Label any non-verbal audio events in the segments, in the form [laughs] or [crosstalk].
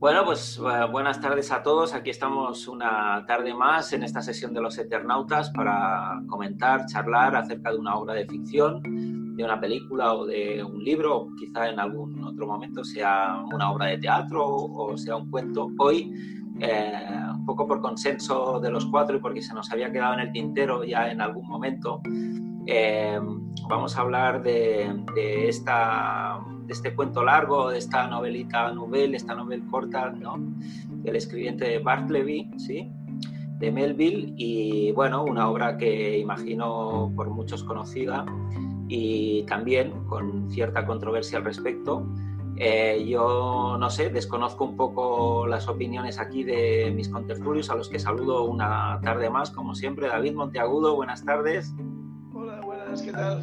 Bueno, pues eh, buenas tardes a todos. Aquí estamos una tarde más en esta sesión de los Eternautas para comentar, charlar acerca de una obra de ficción, de una película o de un libro, quizá en algún otro momento sea una obra de teatro o sea un cuento. Hoy, eh, un poco por consenso de los cuatro y porque se nos había quedado en el tintero ya en algún momento, eh, vamos a hablar de, esta, de este cuento largo, de esta novelita novel, esta novela corta, ¿no? del escribiente Bartleby, ¿sí? de Melville, y bueno, una obra que imagino por muchos conocida y también con cierta controversia al respecto. Eh, yo no sé, desconozco un poco las opiniones aquí de mis contertulios, a los que saludo una tarde más, como siempre. David Monteagudo, buenas tardes. ¿qué tal?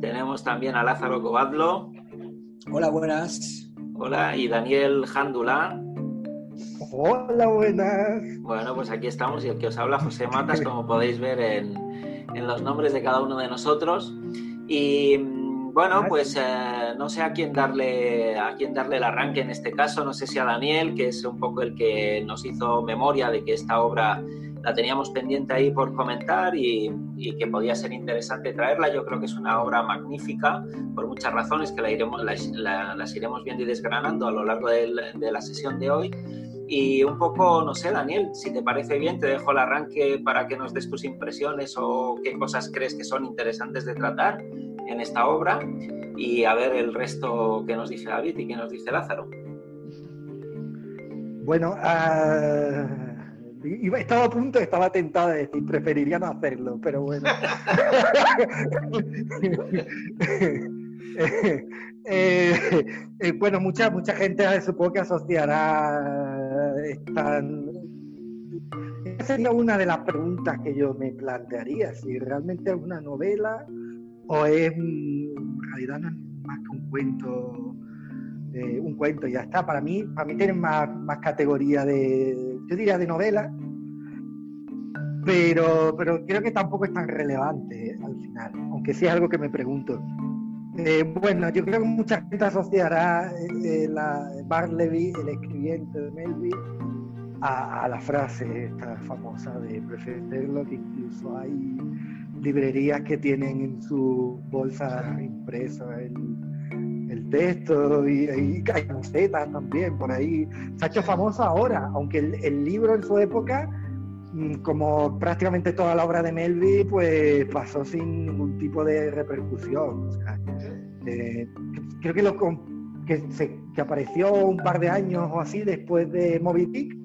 Tenemos también a Lázaro Cobadlo. Hola, buenas. Hola, y Daniel Jándula. Hola, buenas. Bueno, pues aquí estamos y el que os habla José Matas, como podéis ver en, en los nombres de cada uno de nosotros. Y bueno, pues eh, no sé a quién darle a quién darle el arranque en este caso, no sé si a Daniel, que es un poco el que nos hizo memoria de que esta obra la teníamos pendiente ahí por comentar y, que podía ser interesante traerla. Yo creo que es una obra magnífica por muchas razones que la iremos, las iremos viendo y desgranando a lo largo de la, sesión de hoy. Y un poco, no sé, Daniel, si te parece bien, te dejo el arranque para que nos des tus impresiones o qué cosas crees que son interesantes de tratar en esta obra y a ver el resto que nos dice David y que nos dice Lázaro. Bueno, uh estaba a punto, estaba tentada de decir, preferiría no hacerlo, pero bueno. [laughs] Eh, eh, bueno, mucha, mucha gente supongo que asociará esta... Esa sería una de las preguntas que yo me plantearía, si realmente es una novela o es, en realidad no es más que un cuento eh, un cuento y ya está. Para mí, para mí tienen más, más categoría de, yo diría de novela, pero, pero creo que tampoco es tan relevante al final, aunque sí es algo que me pregunto. Eh, bueno, yo creo que mucha gente asociará eh, la Barleby, el escribiente de Melville, a, la frase esta famosa de preferirlo, que incluso hay librerías que tienen en su bolsa impreso el, texto y, hay camisetas también por ahí. Se ha hecho famoso ahora, aunque el, libro en su época, mm, como prácticamente toda la obra de Melville, pues pasó sin ningún tipo de repercusión. Eh, creo que, lo, que, se, que apareció un par de años o así después de Moby.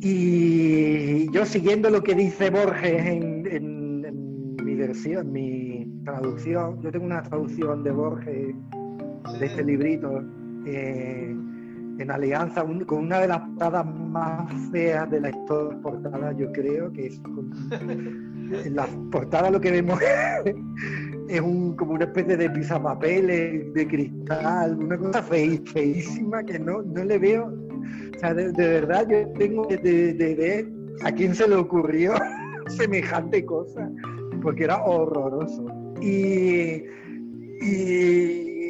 Y yo siguiendo lo que dice Borges en, en mi versión, mi, traducción, yo tengo una traducción de Borges de este librito eh, en alianza con una de las portadas más feas de la historia portada, yo creo, que es [laughs] en la portada lo que vemos [laughs] es un, como una especie de pisapapeles de cristal, una cosa feísima que no, no le veo. O sea, de, verdad yo tengo de, de ver a quién se le ocurrió [laughs] semejante cosa, porque era horroroso. Y,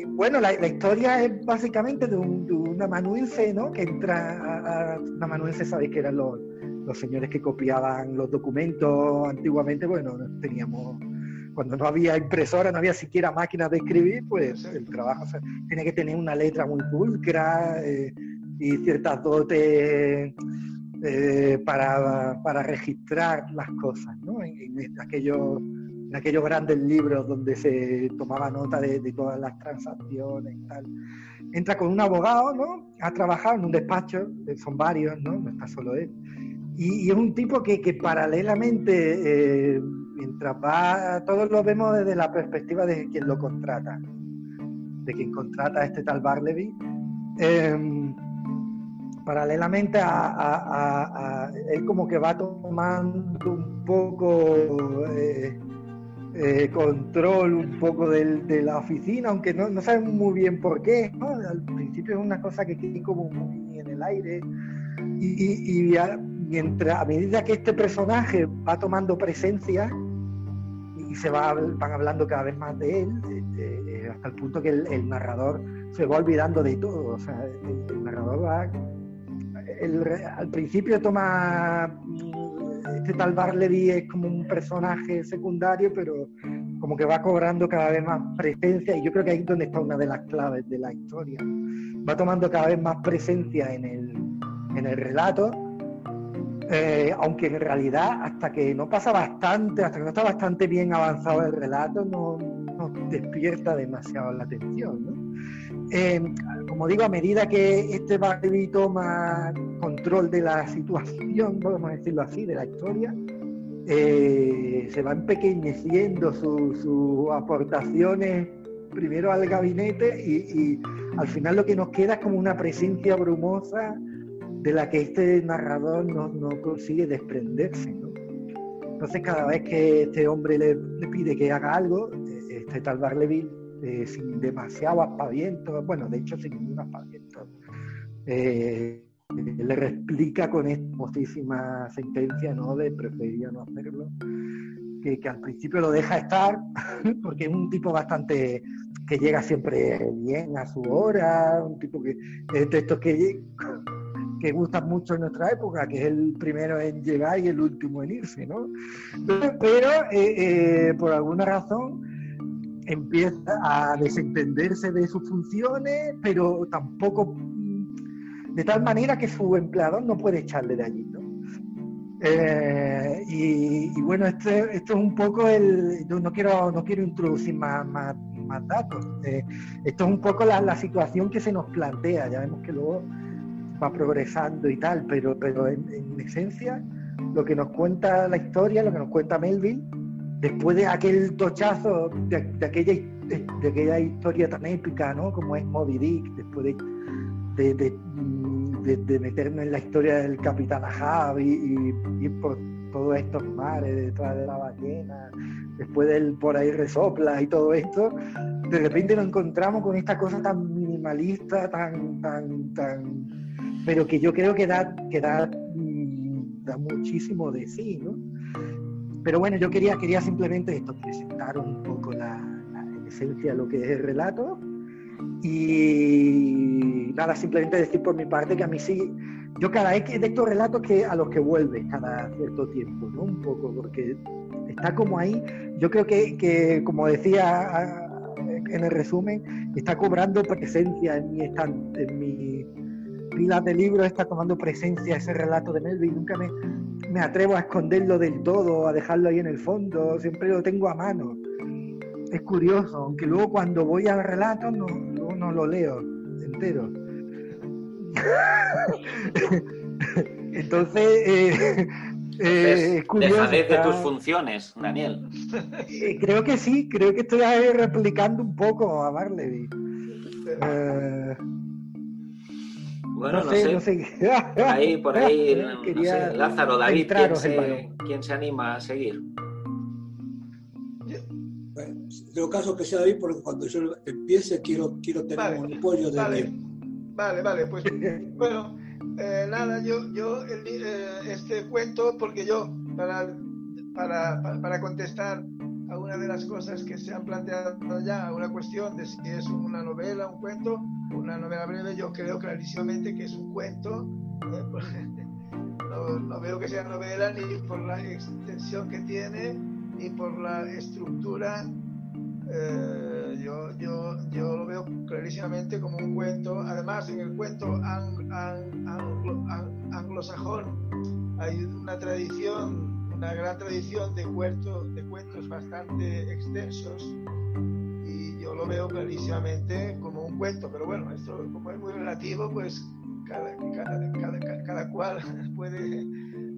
bueno, la, historia es básicamente de un, amanuense, ¿no? Que entra a, un amanuense, sabéis que eran los, señores que copiaban los documentos antiguamente, bueno, teníamos cuando no había impresora, no había siquiera máquinas de escribir, pues el trabajo tiene que tener una letra muy pulcra eh, y ciertas dotes eh, para, registrar las cosas, ¿no? En, en aquellos en aquellos grandes libros donde se tomaba nota de, todas las transacciones y tal. Entra con un abogado, ¿no? Ha trabajado en un despacho, son varios, ¿no? No está solo él. Y, es un tipo que, que paralelamente, eh, mientras va, todos lo vemos desde la perspectiva de quien lo contrata, de quien contrata a este tal Barleby. Em, paralelamente a, él como que va tomando un poco eh, eh, control un poco de la oficina, aunque no, no sabemos muy bien por qué. Al principio es una cosa que queda como muy en el aire. Y, mientras, a medida que este personaje va tomando presencia y se va, van hablando cada vez más de él, eh, eh, hasta el punto que el, narrador se va olvidando de todo. O sea, el, narrador va. al principio toma. Este tal Barleby es como un personaje secundario, pero como que va cobrando cada vez más presencia, y yo creo que ahí es donde está una de las claves de la historia. Va tomando cada vez más presencia en el, en el relato, eh, aunque en realidad hasta que no pasa bastante, hasta que no está bastante bien avanzado el relato, no, no despierta demasiado la atención. ¿no? Eh, como digo, a medida que este Barbie toma control de la situación, podemos decirlo así, de la historia, eh, se van empequeñeciendo sus aportaciones primero al gabinete y, al final lo que nos queda es como una presencia brumosa de la que este narrador no, consigue desprenderse. Entonces cada vez que este hombre le, pide que haga algo, eh, este tal Barleville, eh, sin demasiado aspaviento, bueno, de hecho sin ningún aspaviento, le replica con esta sentencia ¿no? de preferiría no hacerlo, que, al principio lo deja estar, [laughs] porque es un tipo bastante que llega siempre bien a su hora, un tipo que es de estos que, que gustan mucho en nuestra época, que es el primero en llegar y el último en irse, ¿no? Pero eh, eh, por alguna razón empieza a desentenderse de sus funciones, pero tampoco de tal manera que su empleador no puede echarle de allí. ¿no? Eh, y, bueno, esto, esto, es un poco el. No quiero, no quiero introducir más, más, datos. Eh, esto es un poco la, situación que se nos plantea. Ya vemos que luego va progresando y tal, pero, pero en, esencia, lo que nos cuenta la historia, lo que nos cuenta Melville, después de aquel tochazo, de, aquella, de, aquella historia tan épica, ¿no? Como es Moby Dick, después de, de de, meterme en la historia del Capitán Ahab y, ir por todos estos mares detrás de la ballena, después del por ahí resopla y todo esto, de repente nos encontramos con esta cosa tan minimalista, tan, tan, tan, pero que yo creo que da, que da, mm, da muchísimo de sí, ¿no? Pero bueno, yo quería, quería simplemente esto, presentar un poco la, la esencia de lo que es el relato y nada, simplemente decir por mi parte que a mí sí, yo cada vez que de estos relatos que a los que vuelve cada cierto tiempo, ¿no? Un poco, porque está como ahí, yo creo que, que como decía en el resumen, está cobrando presencia en mi, en mi pila de libros, está tomando presencia ese relato de Melvin, nunca me, me atrevo a esconderlo del todo, a dejarlo ahí en el fondo, siempre lo tengo a mano es curioso, aunque luego cuando voy al relato no, no, lo leo entero. [laughs] Entonces, eh, eh, es curioso. de tus funciones, Daniel. Eh, creo que sí, creo que estoy ahí replicando un poco a Barleby. Bueno, no, sé, no sé. Por ahí, por ahí, [laughs] no sé, Lázaro, David, ¿quién se anima a seguir? tengo caso que sea David porque cuando yo empiece quiero, quiero tener un monopolio de vale, Vale, vale, pues [laughs] bueno, eh, nada, yo, yo eh, este cuento, porque yo, para, para, para, contestar una de las cosas que se han planteado ya, una cuestión de si es una novela, un cuento, una novela breve, yo creo clarísimamente que es un cuento. [laughs] No, no veo que sea novela ni por la extensión que tiene, ni por la estructura eh, yo, yo, yo, lo veo clarísimamente como un cuento. Además, en el cuento anglosajón hay una tradición, una gran tradición de cuentos, de cuentos bastante extensos y yo lo veo clarísimamente como un cuento. Pero bueno, esto como es muy relativo, pues cada, cada, cada, cual [laughs] puede,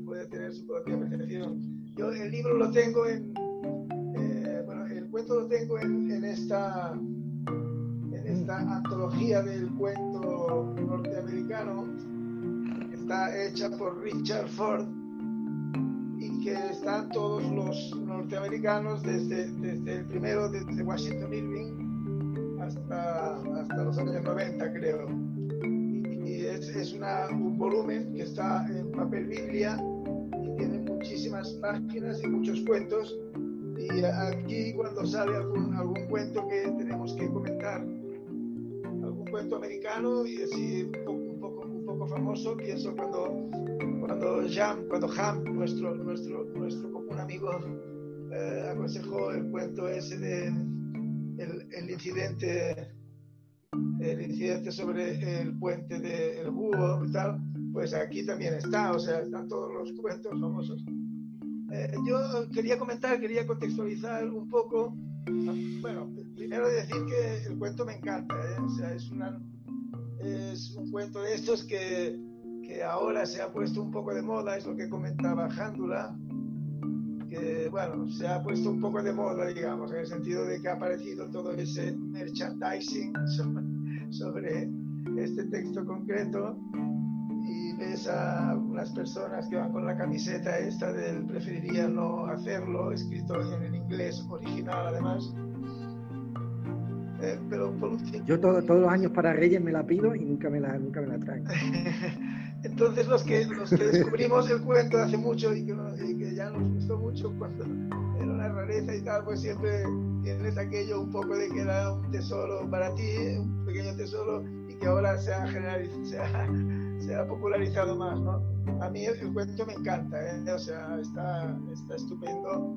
puede tener su propia percepción. Yo el libro lo tengo en, cuento lo tengo en, esta, en esta antología del cuento norteamericano, está hecha por Richard Ford que están todos los norteamericanos desde, desde el primero, desde Washington Irving hasta, hasta los años 90, creo. Y, es, es una, un volumen que está en papel Biblia y tiene muchísimas páginas y muchos cuentos y aquí cuando sale algún, algún cuento que tenemos que comentar, algún cuento americano y así un poco, un poco, un poco famoso. Pienso cuando, cuando, Jam, cuando Ham, nuestro, nuestro, nuestro común amigo, eh, aconsejó el cuento ese de el, el, incidente el incidente sobre el puente del de búho y tal, pues aquí también está, o sea, están todos los cuentos famosos. Eh, yo quería comentar, quería contextualizar un poco. Bueno, primero decir que el cuento me encanta, ¿eh? o sea, es, una, es un cuento de estos que, que ahora se ha puesto un poco de moda, es lo que comentaba Jándula, que bueno, se ha puesto un poco de moda, digamos, en el sentido de que ha aparecido todo ese merchandising [laughs] sobre este texto concreto ves a unas personas que van con la camiseta esta del preferiría no hacerlo, escrito en el inglés original además. Eh, pero por Yo todo, todos los años para Reyes me la pido y nunca me la, nunca me la traen. [laughs] Entonces los que, los que descubrimos el cuento hace mucho y que, y que, ya nos gustó mucho cuando era una rareza y tal, pues siempre tienes aquello un poco de que era un tesoro para ti, un pequeño tesoro y que ahora se ha generalizado, se ha popularizado más, ¿no? A mí el, cuento me encanta, ¿eh? o sea, está, está estupendo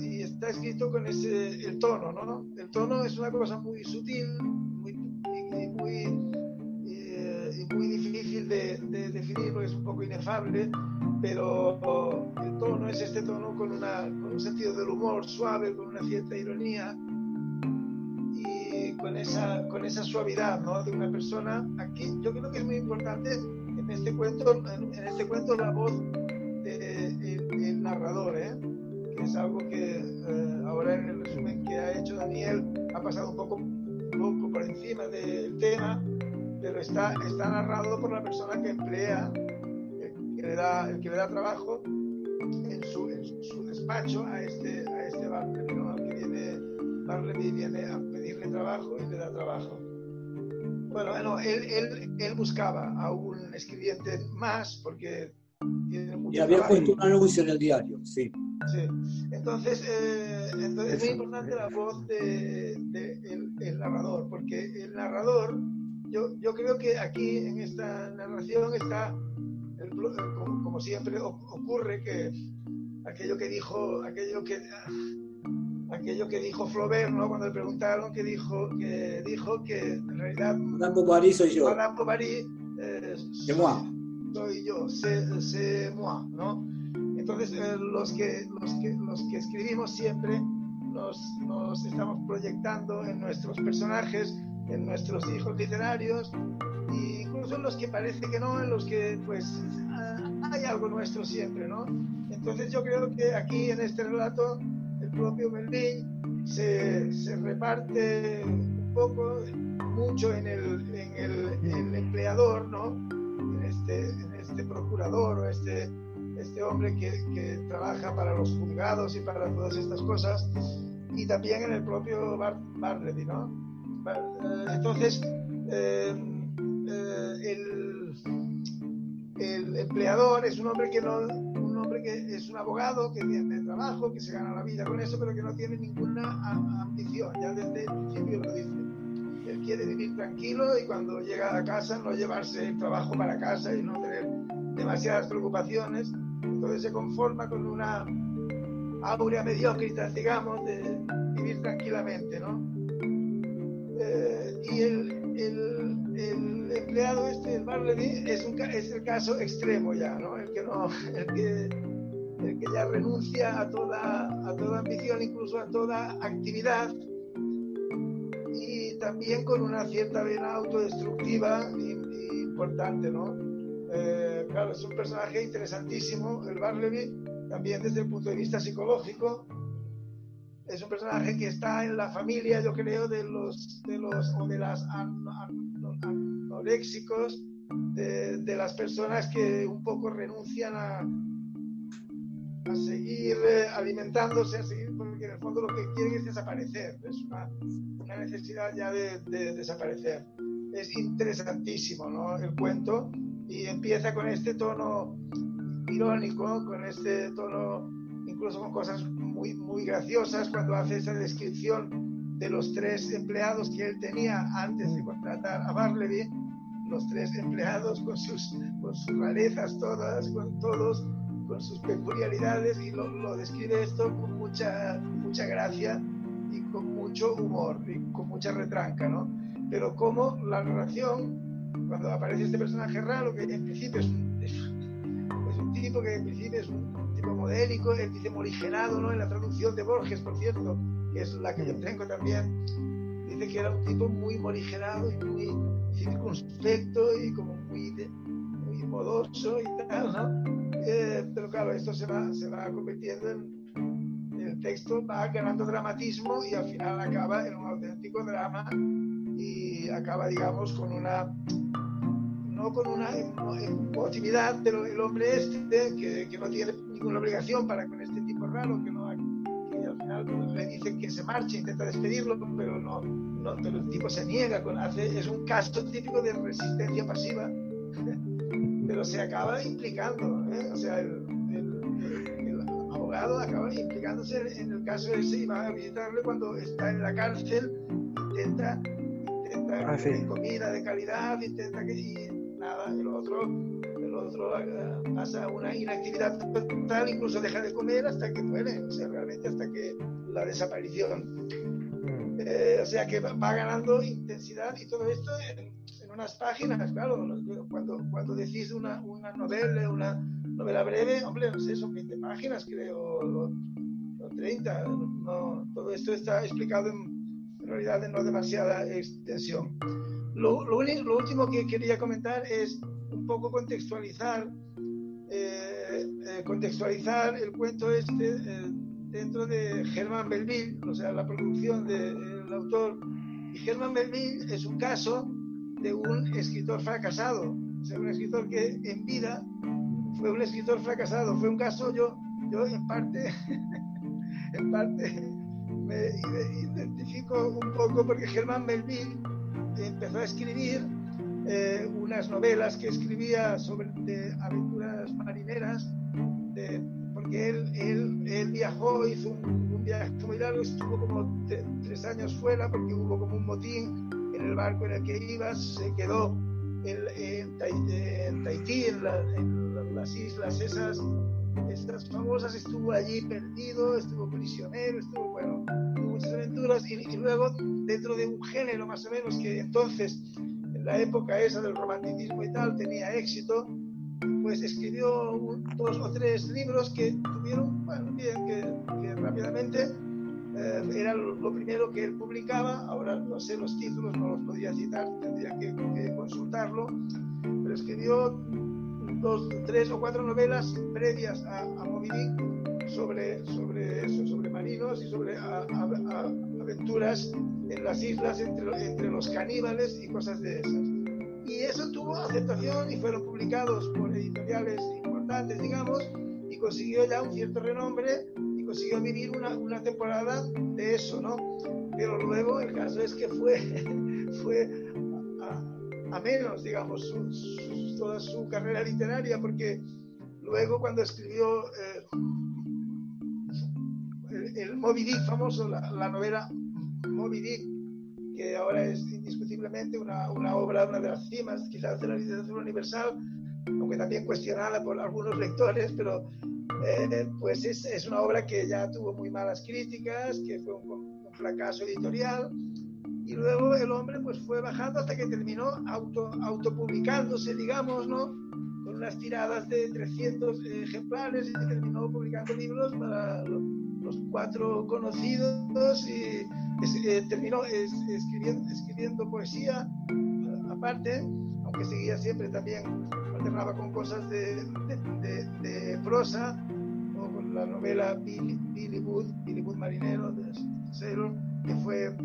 y está escrito con ese, el tono, ¿no? El tono es una cosa muy sutil muy, muy, y, muy difícil de, de definir porque es un poco inefable, pero el tono es este tono con, una, con un sentido del humor suave, con una cierta ironía con esa, con esa suavidad ¿no? de una persona. Aquí yo creo que es muy importante en este cuento, en, este cuento la voz del narrador, ¿eh? que es algo que eh, ahora en el resumen que ha hecho Daniel ha pasado un poco, un poco por encima del tema, pero está, está narrado por la persona que emplea, el que le da, el que le da trabajo en su, en su despacho a este, a este Bartleby, ¿no? que viene, Bartleby viene a trabajo y le da trabajo. Bueno, bueno él, él, él buscaba a un escribiente más porque tiene mucho Y había puesto un anuncio en el diario, sí. Sí. Entonces, eh, entonces es muy importante la voz del de, el, narrador, porque el narrador, yo, yo creo que aquí en esta narración está, el, como, como, siempre ocurre, que aquello que dijo, aquello que aquello que dijo Flaubert, ¿no? Cuando le preguntaron, que dijo que, dijo que en realidad... Madame Bovary soy yo. Madame Bovary eh, soy, yo, c'est moi, ¿no? Entonces, eh, los, que, los, que, los que escribimos siempre nos, nos estamos proyectando en nuestros personajes, en nuestros hijos literarios, e incluso en los que parece que no, en los que pues hay algo nuestro siempre, ¿no? Entonces yo creo que aquí en este relato propio Berlín se, se, reparte un poco, mucho en el, en el, empleador, ¿no? En este, en este procurador o este, este hombre que, que, trabaja para los juzgados y para todas estas cosas, y también en el propio Bar Bartleby, ¿no? Entonces, eh, eh, el, empleador es un hombre que no, que es un abogado que tiene trabajo, que se gana la vida con eso, pero que no tiene ninguna ambición, ya desde el principio lo dice. Él quiere vivir tranquilo y cuando llega a casa no llevarse el trabajo para casa y no tener demasiadas preocupaciones. Entonces se conforma con una aurea mediocridad, digamos, de vivir tranquilamente, ¿no? Y el, el, empleado este, el Barleby, es, un, es el caso extremo ya, ¿no? El que no, [laughs] el que el que ya renuncia a toda, a toda ambición, incluso a toda actividad, y también con una cierta vena autodestructiva importante, ¿no? Eh, claro, es un personaje interesantísimo, el Barleby, también desde el punto de vista psicológico. Es un personaje que está en la familia, yo creo, de los, de los o de las anoréxicos, de, de las personas que un poco renuncian a, a seguir eh, alimentándose, a seguir, porque en el fondo lo que quieren es desaparecer, es una, una necesidad ya de, de, desaparecer. Es interesantísimo ¿no? el cuento y empieza con este tono irónico, con este tono, incluso con cosas muy, muy graciosas, cuando hace esa descripción de los tres empleados que él tenía antes de contratar a Barleby, los tres empleados con sus, con sus rarezas todas, con todos, con sus peculiaridades, y lo, describe esto con mucha, mucha gracia y con mucho humor y con mucha retranca, ¿no? Pero como la narración, cuando aparece este personaje raro, que en principio es un, es, un tipo que en principio es un tipo modélico, él dice morigerado, ¿no? En la traducción de Borges, por cierto, que es la que yo tengo también, dice que era un tipo muy morigerado y muy circunspecto y como muy, muy modoso y tal, ¿no? Eh, pero claro, esto se va, se va convirtiendo en, el texto va ganando dramatismo y al final acaba en un auténtico drama y acaba, digamos, con una no con una emotividad, pero el hombre este, que, que, no tiene ninguna obligación para con este tipo raro, que, no, que al final le dice que se marche, intenta despedirlo, pero no, no pero el tipo se niega, con, hace, es un caso típico de resistencia pasiva, [laughs] pero se acaba implicando, ¿eh? o sea, el, abogado acaba implicándose en el caso ese y va a visitarle cuando está en la cárcel, intenta, intenta ah, comida de calidad, intenta que y nada, el otro, el otro eh, pasa una inactividad total, incluso deja de comer hasta que muere, o sea, realmente hasta que la desaparición. Mm. Eh, o sea que va, ganando intensidad y todo esto en, unas páginas, claro, cuando, cuando decís una, una novela, una novela breve, hombre, no sé, son 20 páginas creo, o, 30, no, todo esto está explicado en, en realidad en no demasiada extensión. Lo, lo, lo, último que quería comentar es un poco contextualizar, eh, eh, contextualizar el cuento este eh, dentro de Germán Belville, o sea, la producción del autor. Y Germán Belville es un caso de un escritor fracasado, o sea, un escritor que en vida fue un escritor fracasado. Fue un caso, yo, yo en parte, [laughs] en parte me identifico un poco porque Germán Melville empezó a escribir eh, unas novelas que escribía sobre de aventuras marineras, de, porque él, él, él, viajó, hizo un, viaje muy largo, estuvo como tres años fuera porque hubo como un motín en el barco en el que iba, se quedó en, Tahití, en, las islas esas, estas famosas, estuvo allí perdido, estuvo prisionero, estuvo, bueno, muchas aventuras y, y, luego dentro de un género más o menos que entonces, en la época esa del romanticismo y tal, tenía éxito, pues escribió dos o tres libros que tuvieron, bueno, bien, que, que rápidamente eh, era lo, primero que él publicaba, ahora no sé los títulos, no los podía citar, tendría que, consultarlo, pero escribió dos, tres o cuatro novelas previas a, a Moby Dick sobre, sobre eso, sobre marinos y sobre aventuras en las islas entre, entre los caníbales y cosas de esas. Y eso tuvo aceptación y fueron publicados por editoriales importantes, digamos, y consiguió ya un cierto renombre consiguió vivir una, una temporada de eso, ¿no? Pero luego el caso es que fue, [laughs] fue a, menos, digamos, toda su carrera literaria, porque luego cuando escribió eh, el, Moby Dick famoso, la, la, novela Moby Dick, que ahora es indiscutiblemente una, una obra, una de las cimas, quizás de la literatura universal, aunque también cuestionada por algunos lectores, pero eh, pues es, es, una obra que ya tuvo muy malas críticas, que fue un, fracaso editorial, y luego el hombre pues fue bajando hasta que terminó auto, autopublicándose, digamos, ¿no? Con unas tiradas de 300 ejemplares y terminó publicando libros para los, cuatro conocidos y eh, terminó escribiendo, escribiendo poesía aparte, aunque seguía siempre también alternaba con cosas de, de, prosa, o con la novela Billy, Billy Wood, Billy Wood Marinero de Sailor, que fue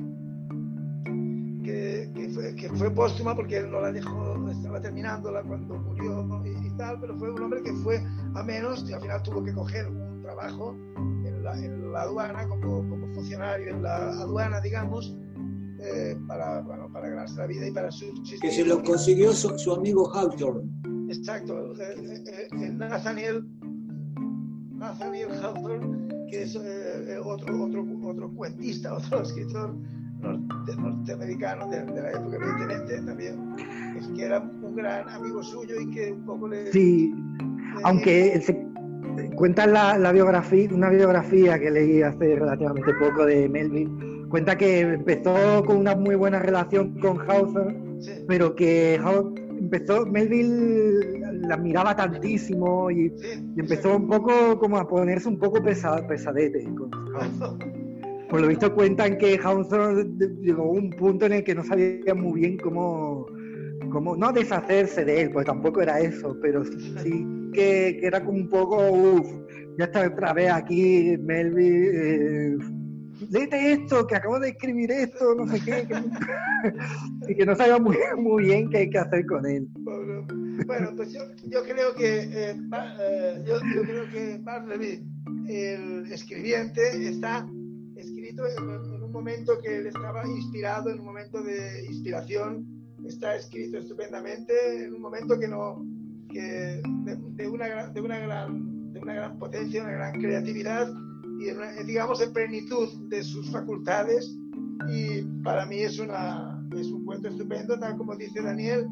que, que, fue, que fue póstuma porque él no la dejó, estaba terminándola cuando murió y, tal, pero fue un hombre que fue a menos y al final tuvo que coger un trabajo la, en la aduana como, como, funcionario en la aduana, digamos, eh, para, bueno, para ganarse la vida y para subsistir. Que se lo consiguió su, su amigo Hawthorne. Exacto, el Nathaniel, Nathaniel Hawthorne, que es eh, otro, otro, otro cuentista, otro [laughs] escritor norteamericano de, la época, evidentemente, también, es que era un gran amigo suyo y que un poco le... Sí, aunque se cuenta la, la, biografía, una biografía que leí hace relativamente poco de Melvin, cuenta que empezó con una muy buena relación con Hauser, pero que empezó, Melville la miraba tantísimo y, empezó un poco como a ponerse un poco pesadete con [laughs] Por lo visto cuentan que Hawthorne llegó a un punto en el que no sabía muy bien cómo, cómo no deshacerse de él, pues tampoco era eso, pero sí que, era como un poco, uff, ya está otra vez aquí Melville. Eh, esto, que acabo de escribir esto, no sé qué, [laughs] y que no sabía muy, muy bien qué, qué hacer con él. Bueno, pues yo, yo creo que eh, eh, yo, yo, creo que Bartleby, el escribiente, está escrito en, un momento que él estaba inspirado, en un momento de inspiración, está escrito estupendamente, en un momento que no, que de, de una, de una gran, de una gran potencia, una gran creatividad y digamos en plenitud de sus facultades y para mí es, una, es un cuento estupendo, tal como dice Daniel,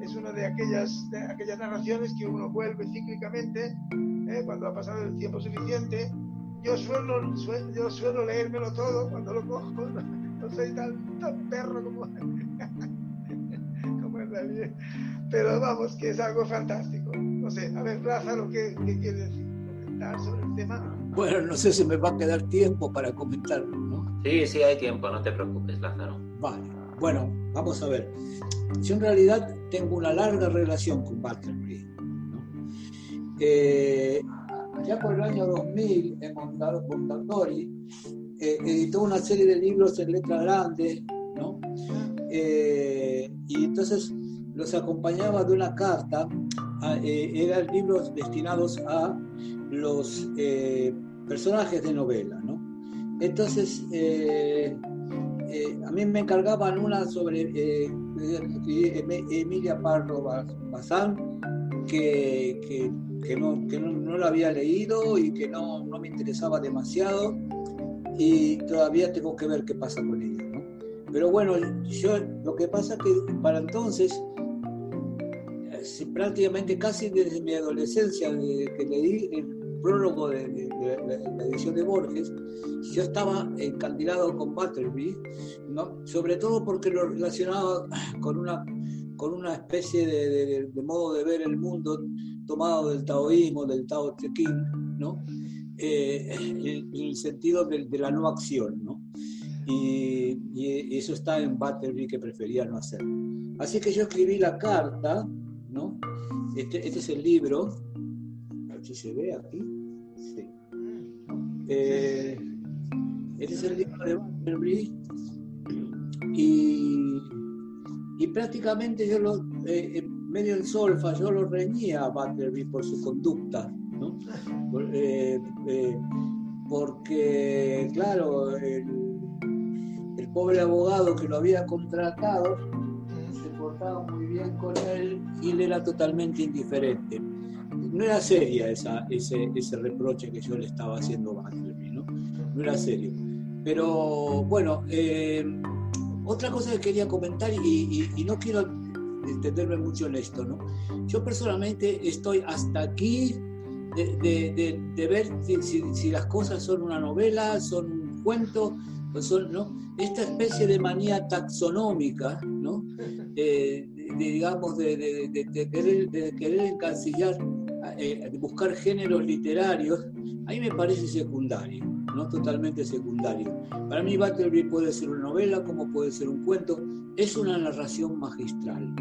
es una de aquellas, de aquellas narraciones que uno vuelve cíclicamente ¿eh? cuando ha pasado el tiempo suficiente. Yo suelo, suelo, yo suelo leérmelo todo cuando lo cojo, [laughs] no, soy tan, tan, perro como, [laughs] realidad, pero vamos, que es algo fantástico. No sé, a ver, Lázaro, ¿qué, qué quiere decir? Comentar sobre el tema. Bueno, no sé si me va a quedar tiempo para comentarlo, ¿no? Sí, sí, hay tiempo, no te preocupes, Lázaro. Vale, bueno, vamos a ver. Yo en realidad tengo una larga relación con Butterfly. ¿no? Eh, ya por el año 2000, en Mondadori, eh, editó una serie de libros en letra grande, ¿no? Eh, y entonces los acompañaba de una carta, eh, eran libros destinados a los eh, personajes de novela, ¿no? Entonces, eh, eh, a mí me encargaban una sobre Emilia Parro Bazán, que, que, no, que no, la había leído y que no, no, me interesaba demasiado y todavía tengo que ver qué pasa con ella, ¿no? Pero bueno, yo lo que pasa es que para entonces prácticamente casi desde mi adolescencia, desde que leí el prólogo de, la edición de Borges, yo estaba encandilado con Butterby, ¿no? sobre todo porque lo relacionaba con una, con una especie de, modo de ver el mundo tomado del taoísmo, del Tao Te Ching, ¿no? Eh, en, el sentido de, la no acción. ¿no? Y, y, eso está en Butterby que prefería no hacer. Así que yo escribí la carta, ¿no? Este, este es el libro, a ver si se ve aquí. Eh, este es el libro de Butterby y, y prácticamente yo lo, eh, medio en solfa, yo lo reñía a Butterby por su conducta, ¿no? Eh, porque, claro, el, el pobre abogado que lo había contratado portaba muy bien con él y él era totalmente indiferente no era seria esa, ese, ese, reproche que yo le estaba haciendo a ¿no? No era serio. Pero bueno, eh, otra cosa que quería comentar y, no quiero entenderme mucho en esto, ¿no? Yo personalmente estoy hasta aquí de, de, ver si, si, las cosas son una novela, son un cuento, son, ¿no? Esta especie de manía taxonómica, ¿no? Eh, digamos, de, querer, de querer encasillar eh, buscar géneros literarios, a mí me parece secundario, no totalmente secundario. Para mí Butterby puede ser una novela, como puede ser un cuento, es una narración magistral,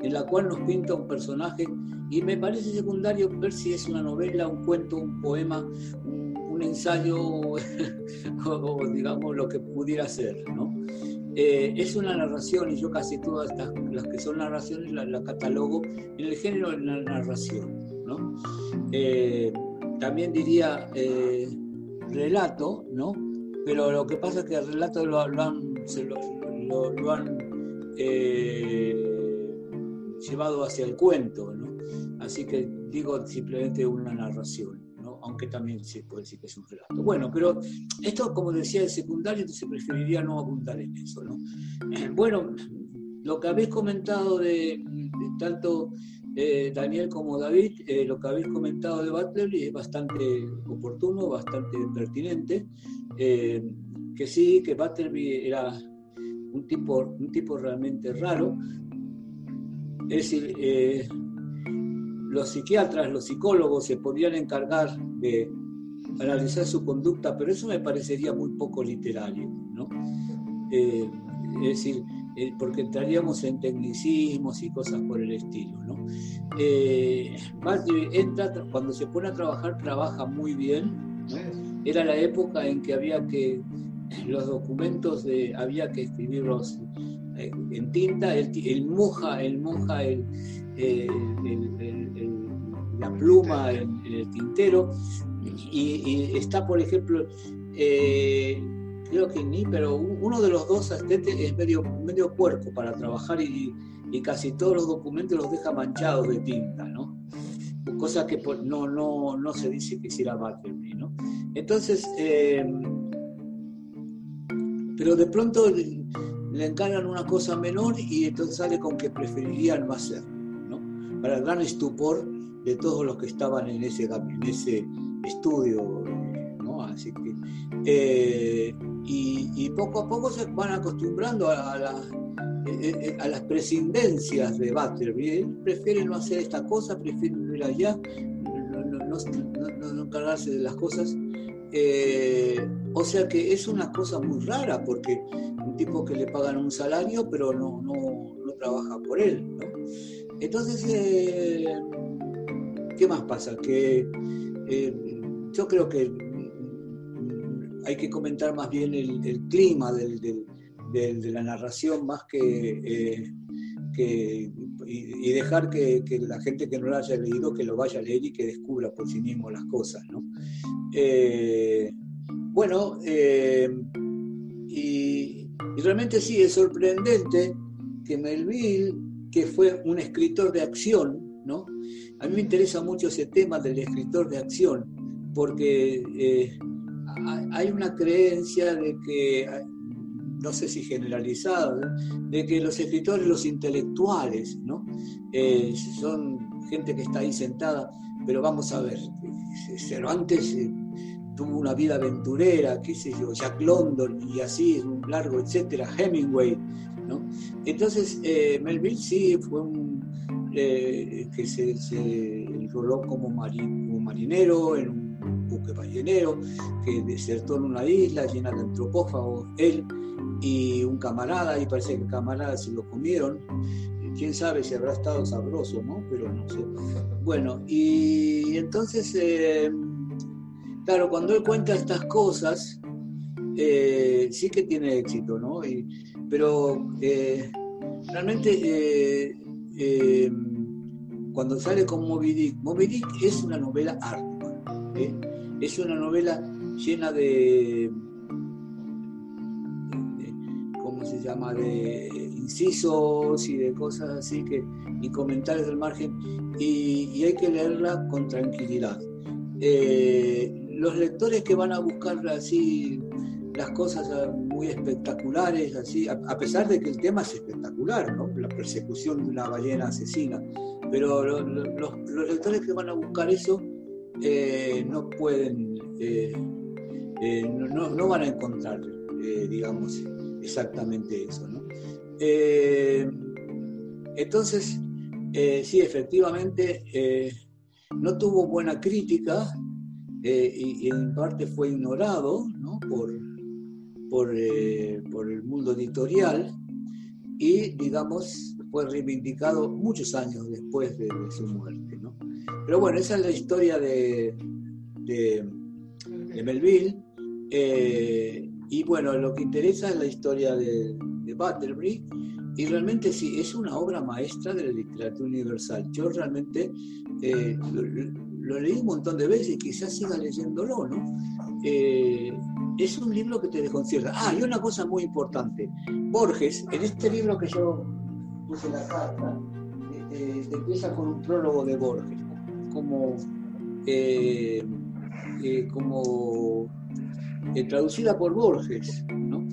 en la cual nos pinta un personaje y me parece secundario ver si es una novela, un cuento, un poema, un, ensayo [laughs] o digamos lo que pudiera ser. ¿no? Eh, es una narración y yo casi todas las que son narraciones las catalogo en el género de la narración. ¿no? Eh, también diría eh, relato, ¿no? pero lo que pasa es que el relato lo, han, lo, han llevado hacia el cuento, ¿no? así que digo simplemente una narración. Aunque también se puede decir que es un relato. Bueno, pero esto, como decía, es secundario, entonces preferiría no abundar en eso. ¿no? Bueno, lo que habéis comentado de, tanto eh, Daniel como David, eh, lo que habéis comentado de Butler es bastante oportuno, bastante pertinente, eh, que sí, que Butler era un tipo, un tipo realmente raro, es decir, los psiquiatras, los psicólogos se podían encargar de analizar su conducta, pero eso me parecería muy poco literario, ¿no? es decir, eh, porque entraríamos en tecnicismos y cosas por el estilo. ¿no? Eh, entra, cuando se pone a trabajar, trabaja muy bien. Era la época en que había que, los documentos de, había que escribirlos eh, en tinta, el, el moja, el moja el, la pluma en, el tintero, y, está, por ejemplo, creo que ni, pero uno de los dos asistentes es medio, medio puerco para trabajar y, casi todos los documentos los deja manchados de tinta, ¿no? Cosa que no, no, no se dice que hiciera Butterby, ¿no? Entonces, eh, pero de pronto le encargan una cosa menor y entonces sale con que preferirían no hacer, ¿no? Para el gran estupor de todos los que estaban en ese, en ese estudio, ¿no? Así que eh, y, poco a poco se van acostumbrando a, eh, eh, a las prescindencias de Butterby. prefiere no hacer esta cosa, prefiere ir allá, no, encargarse de las cosas. o sea que es una cosa muy rara porque tipo que le pagan un salario pero no, no, trabaja por él. Entonces, ¿qué más pasa? Que yo creo que hay que comentar más bien el, clima de la narración más que, eh, y, dejar que, la gente que no lo haya leído que lo vaya a leer y que descubra por sí mismo las cosas. Eh, bueno, eh, y, realmente sí, es sorprendente que Melville, que fue un escritor de acción, ¿no? A mí me interesa mucho ese tema del escritor de acción, porque hay una creencia de que, no sé si generalizada, de que los escritores, los intelectuales, ¿no? Eh, son gente que está ahí sentada, pero vamos a ver, Cervantes eh, tuvo una vida aventurera, qué sé yo, Jack London y así, un largo, etcétera, Hemingway, ¿no? Entonces, eh, Melville sí fue un que se, se roló como, como marinero en un buque ballenero que desertó en una isla llena de antropófagos, él y un camarada, y parece que el camarada se lo comieron. Quién sabe si habrá estado sabroso, ¿no? Pero no sé. Bueno, y entonces, eh, claro, cuando él cuenta estas cosas, eh, sí que tiene éxito, ¿no? pero eh, realmente cuando sale con Moby Dick, Moby Dick es una novela ardua. Es una novela llena de, ¿cómo se llama?, de incisos y de cosas así que, y comentarios del margen, y, hay que leerla con tranquilidad. Eh, los lectores que van a buscar así las cosas muy espectaculares, así, a, pesar de que el tema es espectacular, ¿no? la persecución de una ballena asesina, pero los lectores que van a buscar eso eh, no pueden, eh, eh, no, van a encontrar, digamos, exactamente eso. ¿no? entonces, sí, efectivamente, no tuvo buena crítica y, en parte fue ignorado por, por, por el mundo editorial y, digamos, fue reivindicado muchos años después de su muerte. Pero bueno, esa es la historia de, de, Melville. Eh, y bueno, lo que interesa es la historia de, de Butterbury. Y realmente sí, es una obra maestra de la literatura universal. Yo realmente eh, lo, leí un montón de veces y quizás siga leyéndolo, ¿no? Eh, es un libro que te desconcierta. Ah, y una cosa muy importante. Borges, en este libro que yo puse la carta, empieza con un prólogo de Borges como eh, eh, como traducida por Borges, ¿no?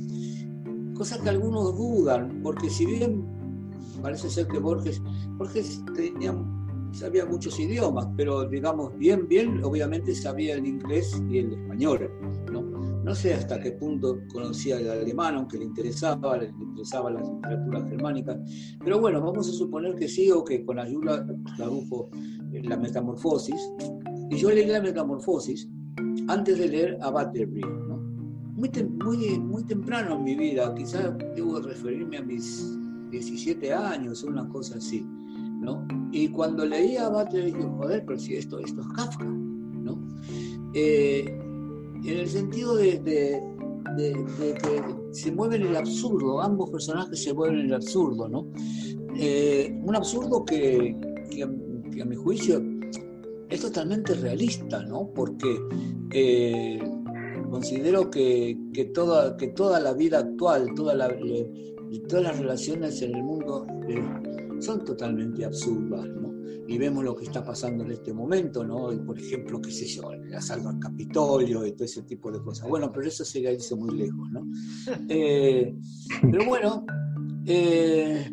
cosa que algunos dudan, porque si bien parece ser que Borges, Borges tenía, sabía muchos idiomas, pero digamos, bien, bien, obviamente sabía el inglés y el español, ¿no? No sé hasta qué punto conocía el alemán, aunque le interesaba, le interesaba las literaturas germánicas. Pero bueno, vamos a suponer que sí o que con ayuda tradujo la metamorfosis. Y yo leí la metamorfosis antes de leer a Butterby, ¿no? Muy, muy, muy temprano en mi vida, quizás debo referirme a mis 17 años una cosa así, ¿no? Y cuando leía a Butterby dije, joder, pero si esto, esto es Kafka, ¿no? Eh, en el sentido de, que se mueven en el absurdo, ambos personajes se mueven en el absurdo, ¿no? Eh, un absurdo que, a mi juicio es totalmente realista, ¿no? Porque eh, considero que, toda, que toda la vida actual, toda todas las relaciones en el mundo son totalmente absurdas, ¿no? y vemos lo que está pasando en este momento, ¿no? Por ejemplo, qué sé yo, el asalto al Capitolio y todo ese tipo de cosas. Bueno, pero eso se irse muy lejos, ¿no? Eh, pero bueno, eh,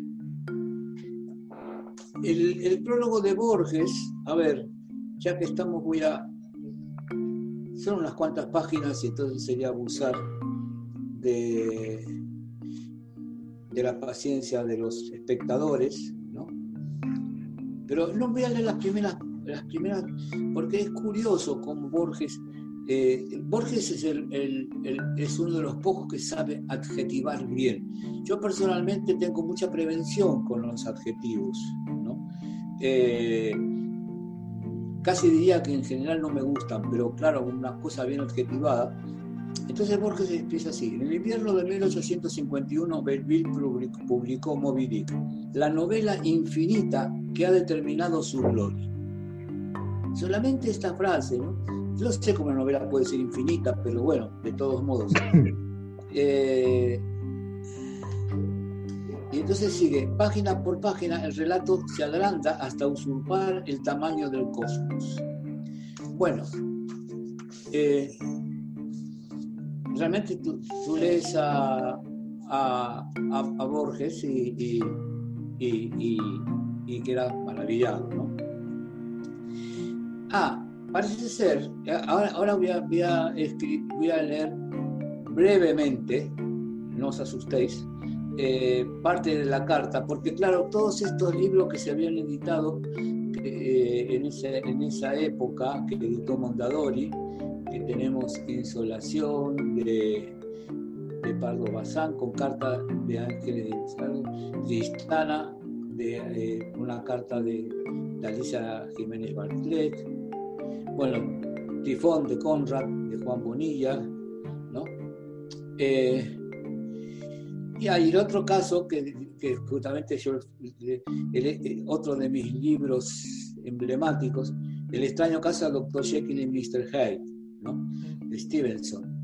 el, prólogo de Borges, a ver, ya que estamos, voy a... Son unas cuantas páginas y entonces sería abusar de, de la paciencia de los espectadores, pero no voy a leer las primeras, las primeras porque es curioso cómo Borges, eh, Borges es, el, es uno de los pocos que sabe adjetivar bien. Yo personalmente tengo mucha prevención con los adjetivos, ¿no? Eh, casi diría que en general no me gustan, pero claro, una cosa bien adjetivada. Entonces Borges empieza así. En el invierno de 1851, Belleville publicó Moby Dick, la novela infinita que ha determinado su gloria. Solamente esta frase, ¿no? Yo sé cómo una novela puede ser infinita, pero bueno, de todos modos. [laughs] Eh, y entonces sigue, página por página, el relato se agranda hasta usurpar el tamaño del cosmos. Bueno, eh, realmente tú, lees a, a, Borges y, y, y, quedas maravillado, ¿no? Ah, parece ser, ahora, ahora voy, a, voy, a a leer brevemente, no os asustéis, eh, parte de la carta, porque claro, todos estos libros que se habían editado eh, en, en, esa época que editó Mondadori, que tenemos Insolación de, de Pardo Bazán con carta de Ángeles Tristana, de eh, una carta de, Alicia Jiménez Bartlett, bueno, Tifón de Conrad, de Juan Bonilla, ¿no? Eh, y hay otro caso que, justamente yo, otro de mis libros emblemáticos, El extraño caso del Dr. Jekyll y Mr. Hyde, de Stevenson.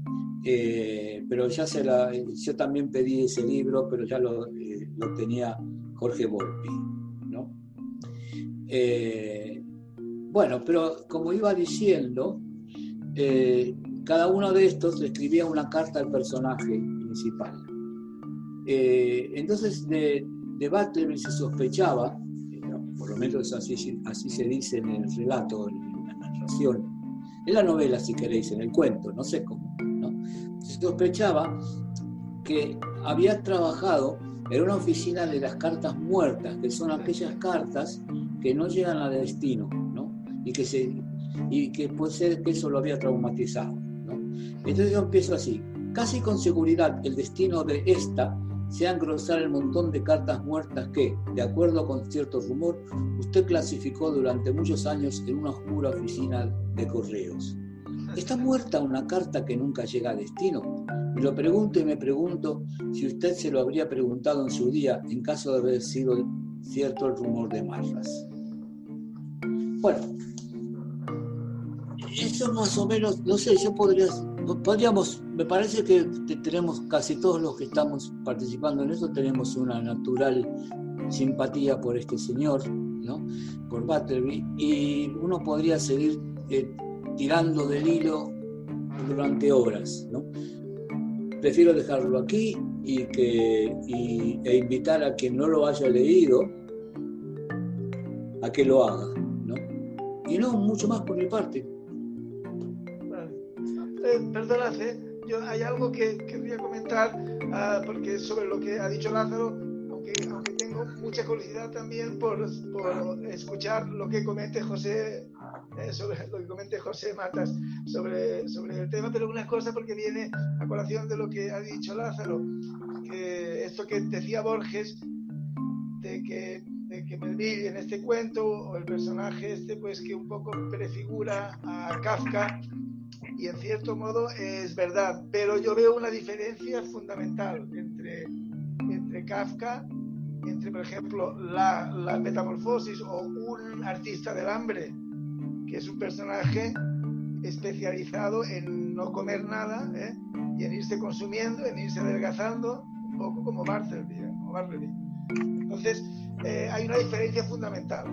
Eh, pero ya se la, yo también pedí ese libro, pero ya lo, eh, tenía Jorge Volpi. ¿no? Eh, bueno, pero como iba diciendo, cada uno de estos le escribía una carta al personaje principal. entonces de, de se sospechaba, por lo menos así, así se dice en el relato, en la narración, en la novela, si queréis, en el cuento, no sé cómo, ¿no? Se sospechaba que había trabajado en una oficina de las cartas muertas, que son aquellas cartas que no llegan a destino, ¿no? Y que, se, y que puede ser que eso lo había traumatizado, ¿no? Entonces yo empiezo así, casi con seguridad el destino de esta sea engrosar el montón de cartas muertas que, de acuerdo con cierto rumor, usted clasificó durante muchos años en una oscura oficina de correos. ¿Está muerta una carta que nunca llega a destino? Me lo pregunto y me pregunto si usted se lo habría preguntado en su día en caso de haber sido cierto el rumor de Marras. Bueno, eso más o menos, no sé, yo podría podríamos, me parece que tenemos casi todos los que estamos participando en esto, tenemos una natural simpatía por este señor, ¿no? por Butterby, y uno podría seguir eh, tirando del hilo durante horas. ¿no? Prefiero dejarlo aquí y, que, e invitar a quien no lo haya leído a que lo haga. ¿no? Y no mucho más por mi parte. Eh, perdonad, ¿eh? yo hay algo que querría comentar, uh, porque sobre lo que ha dicho Lázaro, aunque, aunque tengo mucha curiosidad también por, por escuchar lo que comente José, eh, sobre lo que comente José Matas sobre, sobre el tema, pero una cosa porque viene a colación de lo que ha dicho Lázaro, que esto que decía Borges, de que de que Melville en este cuento, o el personaje este, pues que un poco prefigura a Kafka, y en cierto modo es verdad, pero yo veo una diferencia fundamental entre, entre Kafka, entre por ejemplo la, la metamorfosis o un artista del hambre, que es un personaje especializado en no comer nada ¿eh? y en irse consumiendo, en irse adelgazando, un poco como Bartleby. ¿eh? Entonces, eh, hay una diferencia fundamental,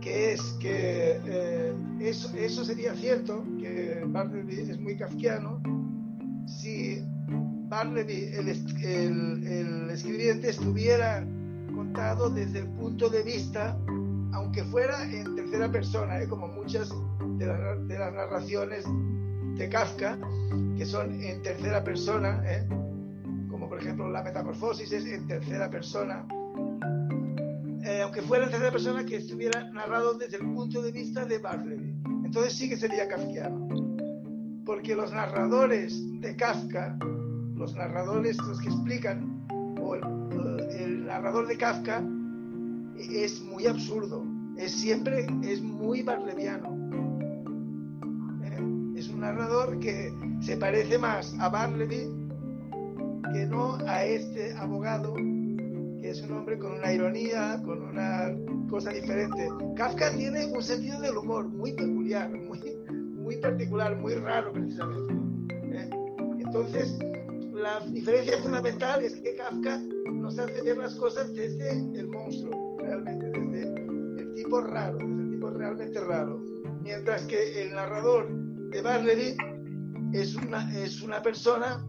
que es que eh, eso, eso sería cierto, que Bartleby es muy kafkiano, si Bartleby, el, el, el escribiente, estuviera contado desde el punto de vista, aunque fuera en tercera persona, ¿eh? como muchas de, de, las narraciones de Kafka, que son en tercera persona, ¿eh? como por ejemplo la metamorfosis es en tercera persona, eh, aunque fuera en tercera persona, que estuviera narrado desde el punto de vista de Bartleby. Entonces sí que sería kafkiano. Porque los narradores de Kafka, los narradores, los que explican, o el, el narrador de Kafka, es muy absurdo. Es siempre, es muy barleviano. ¿Eh? Es un narrador que se parece más a Barleby que no a este abogado es un hombre con una ironía, con una cosa diferente. Kafka tiene un sentido del humor muy peculiar, muy, muy particular, muy raro precisamente. ¿eh? Entonces, la diferencia fundamental es que Kafka nos hace ver las cosas desde el monstruo, realmente, desde el tipo raro, desde el tipo realmente raro. Mientras que el narrador de Barleby es una, es una persona,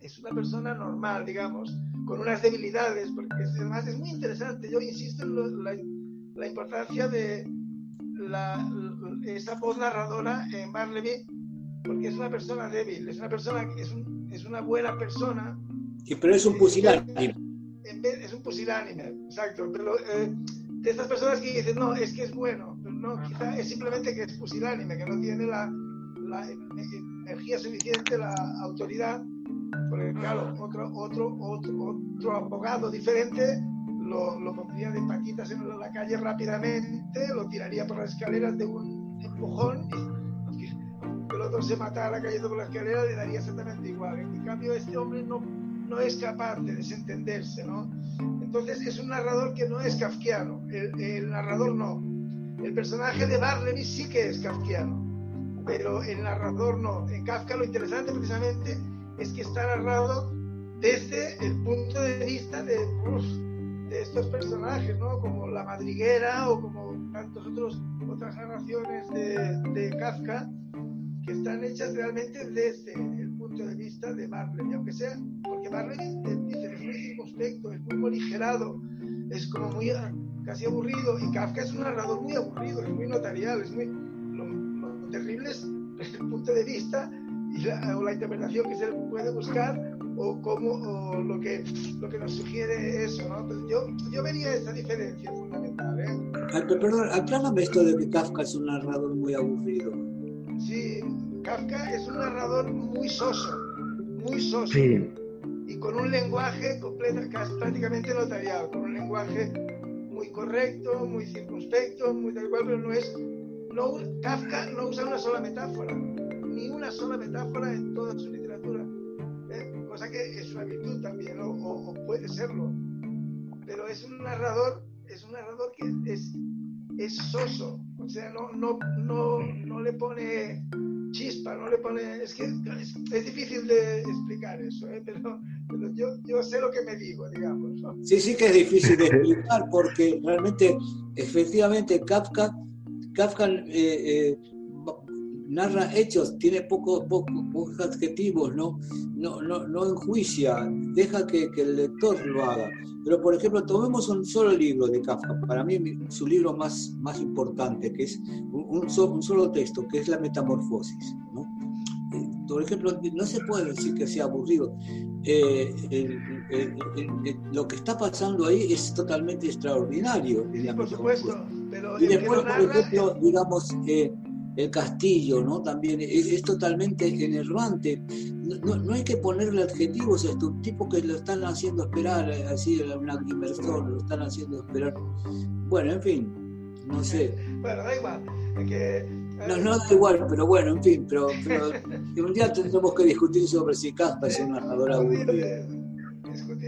es una persona normal, digamos, con unas debilidades, porque además es muy interesante. Yo insisto en la, la, importancia de la, esa voz narradora en Barleby, porque es una persona débil, es una persona que es, un, es una buena persona. Sí, pero es un pusilánime. Es un pusilánime, exacto. Pero eh, de estas personas que dicen, no, es que es bueno, no, quizá es simplemente que es pusilánime, que no tiene la, la energía suficiente, la autoridad porque claro, otro, otro, otro, otro abogado diferente lo, lo pondría de paquitas en la calle rápidamente, lo tiraría por las escaleras de un empujón y el otro se matara cayendo por la escalera le daría exactamente igual. En cambio, este hombre no, no es capaz de desentenderse, ¿no? Entonces es un narrador que no es kafkiano, el, el narrador no. El personaje de Barleby sí que es kafkiano, pero el narrador no. En Kafka lo interesante precisamente es que está narrado desde el punto de vista de, de estos personajes, ¿no? Como la madriguera o como tantos otros otras narraciones de, de Kafka que están hechas realmente desde el punto de vista de Marley, aunque sea, porque Marley dice, es muy circunspecto, es muy morigerado, es como muy ah, casi aburrido, y Kafka es un narrador muy aburrido, es muy notarial, es muy, lo, lo terrible es desde el punto de vista la, o la interpretación que se puede buscar o cómo o lo que lo que nos sugiere eso ¿no? Entonces yo, yo vería esa diferencia fundamental ¿eh? Ay, perdón, aclárame esto de que Kafka es un narrador muy aburrido sí Kafka es un narrador muy soso muy soso Sí. y con un lenguaje completo, casi prácticamente notarial, con un lenguaje muy correcto, muy circunspecto, muy tal cual, pero no es. No, Kafka no usa una sola metáfora, ni una sola metáfora en toda su literatura, ¿eh? cosa que es una virtud también, o, o- o puede serlo. Pero es un narrador, es un narrador que es, es soso, o sea, no, no, no, no le pone chispa, no le pone. Es que es, es difícil de explicar eso, ¿eh? pero, pero yo, yo sé lo que me digo, digamos. ¿no? Sí, sí que es difícil de explicar porque realmente, efectivamente, Kafka, Kafka eh, eh, narra hechos, tiene pocos adjetivos, ¿no? No, no, no enjuicia, deja que, el lector lo haga. Pero, por ejemplo, tomemos un solo libro de Kafka, para mí su libro más, más importante, que es un, un solo texto, que es La Metamorfosis. ¿no? Eh, por ejemplo, no se puede decir que sea aburrido. Eh, lo que está pasando ahí es totalmente extraordinario. por supuesto. y después, por ejemplo, digamos, eh, el castillo, ¿no? También es, totalmente enervante. No, no, hay que ponerle adjetivos a esto, un tipo que lo están haciendo esperar, eh, así, un inversor, lo están haciendo esperar. Bueno, en fin, no sé. Bueno, da igual. Que, no, no da igual, pero bueno, en fin, pero, [laughs] un día tendremos que discutir sobre si Caspa es un narrador aburrido.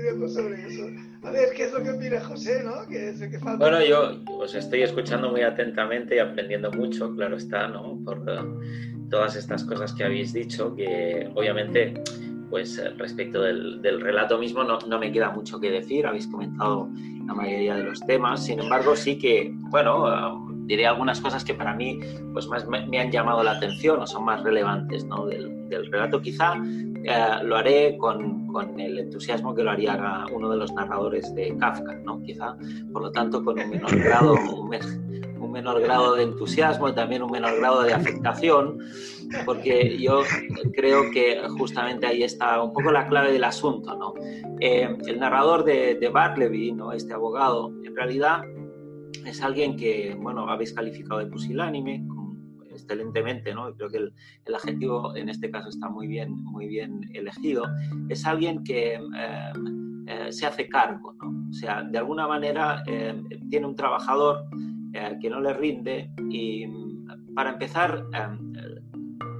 Discutiremos sobre eso. A ver, ¿qué es lo que opina José, no? ¿Qué es que falta? Bueno, yo os estoy escuchando muy atentamente y aprendiendo mucho, claro está, ¿no? Por eh, todas estas cosas que habéis dicho, que obviamente, pues respecto del, del relato mismo no, no, me queda mucho que decir, habéis comentado la mayoría de los temas, sin embargo sí que, bueno, eh, diré algunas cosas que para mí pues más me, han llamado la atención o son más relevantes ¿no? del, del relato. Quizá eh, lo haré con, con, el entusiasmo que lo haría uno de los narradores de Kafka, ¿no? quizá, por lo tanto, con un menor [laughs] grado, un, menor grado de entusiasmo y también un menor grado de afectación, porque yo creo que justamente ahí está un poco la clave del asunto. ¿no? Eh, el narrador de, de Bartleby, ¿no? este abogado, en realidad es alguien que, bueno, habéis calificado de pusilánime, excelentemente, ¿no? Creo que el, el, adjetivo en este caso está muy bien, muy bien elegido. Es alguien que eh, eh, se hace cargo, ¿no? O sea, de alguna manera eh, tiene un trabajador que no le rinde y para empezar,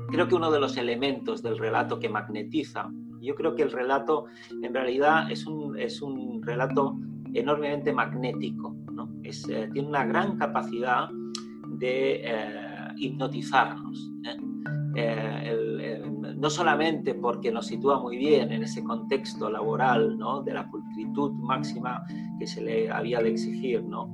creo que uno de los elementos del relato que magnetiza, yo creo que el relato en realidad es un, es un relato enormemente magnético, ¿no? Es, tiene una gran capacidad de hipnotizarnos. ¿eh? Eh, no solamente porque nos sitúa muy bien en ese contexto laboral ¿no? de la pulcritud máxima que se le había de exigir ¿no?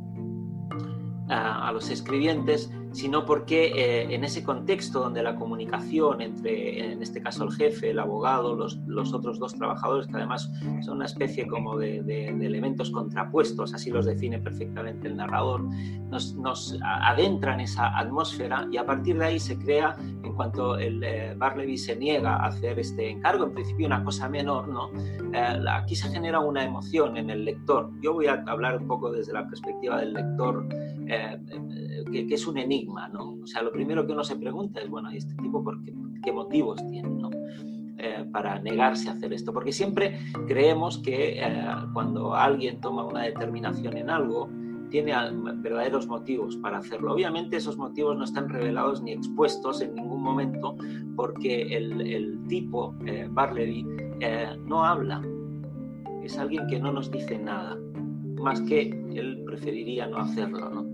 a los escribientes, sino porque eh, en ese contexto donde la comunicación entre, en este caso el jefe, el abogado, los, los otros dos trabajadores, que además son una especie como de, elementos contrapuestos, así los define perfectamente el narrador, nos, nos adentra en esa atmósfera y a partir de ahí se crea, en cuanto el eh, Barleby se niega a hacer este encargo, en principio una cosa menor, ¿no? Eh, aquí se genera una emoción en el lector. Yo voy a hablar un poco desde la perspectiva del lector, que, que es un enigma O sea, lo primero que uno se pregunta es, bueno, ¿y este tipo por qué, motivos tiene. Eh, para negarse a hacer esto? Porque siempre creemos que eh, cuando alguien toma una determinación en algo, tiene verdaderos motivos para hacerlo. Obviamente esos motivos no están revelados ni expuestos en ningún momento porque el, tipo, eh, Barleby, no habla. Es alguien que no nos dice nada, más que él preferiría no hacerlo.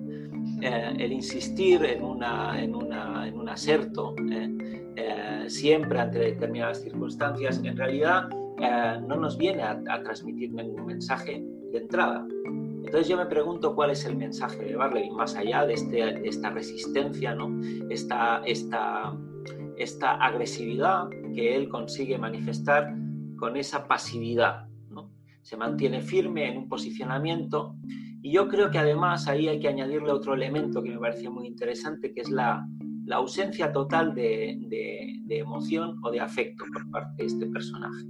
Eh, el insistir en, una, en, una, en un aserto eh, eh, siempre ante determinadas circunstancias, en realidad no nos viene a, transmitir ningún mensaje de entrada. Entonces yo me pregunto cuál es el mensaje de Barley, más allá de, este, esta resistencia, ¿no? esta, esta, esta agresividad que él consigue manifestar con esa pasividad. ¿no? Se mantiene firme en un posicionamiento y yo creo que además ahí hay que añadirle otro elemento que me parece muy interesante, que es la, la ausencia total de, de, emoción o de afecto por parte de este personaje.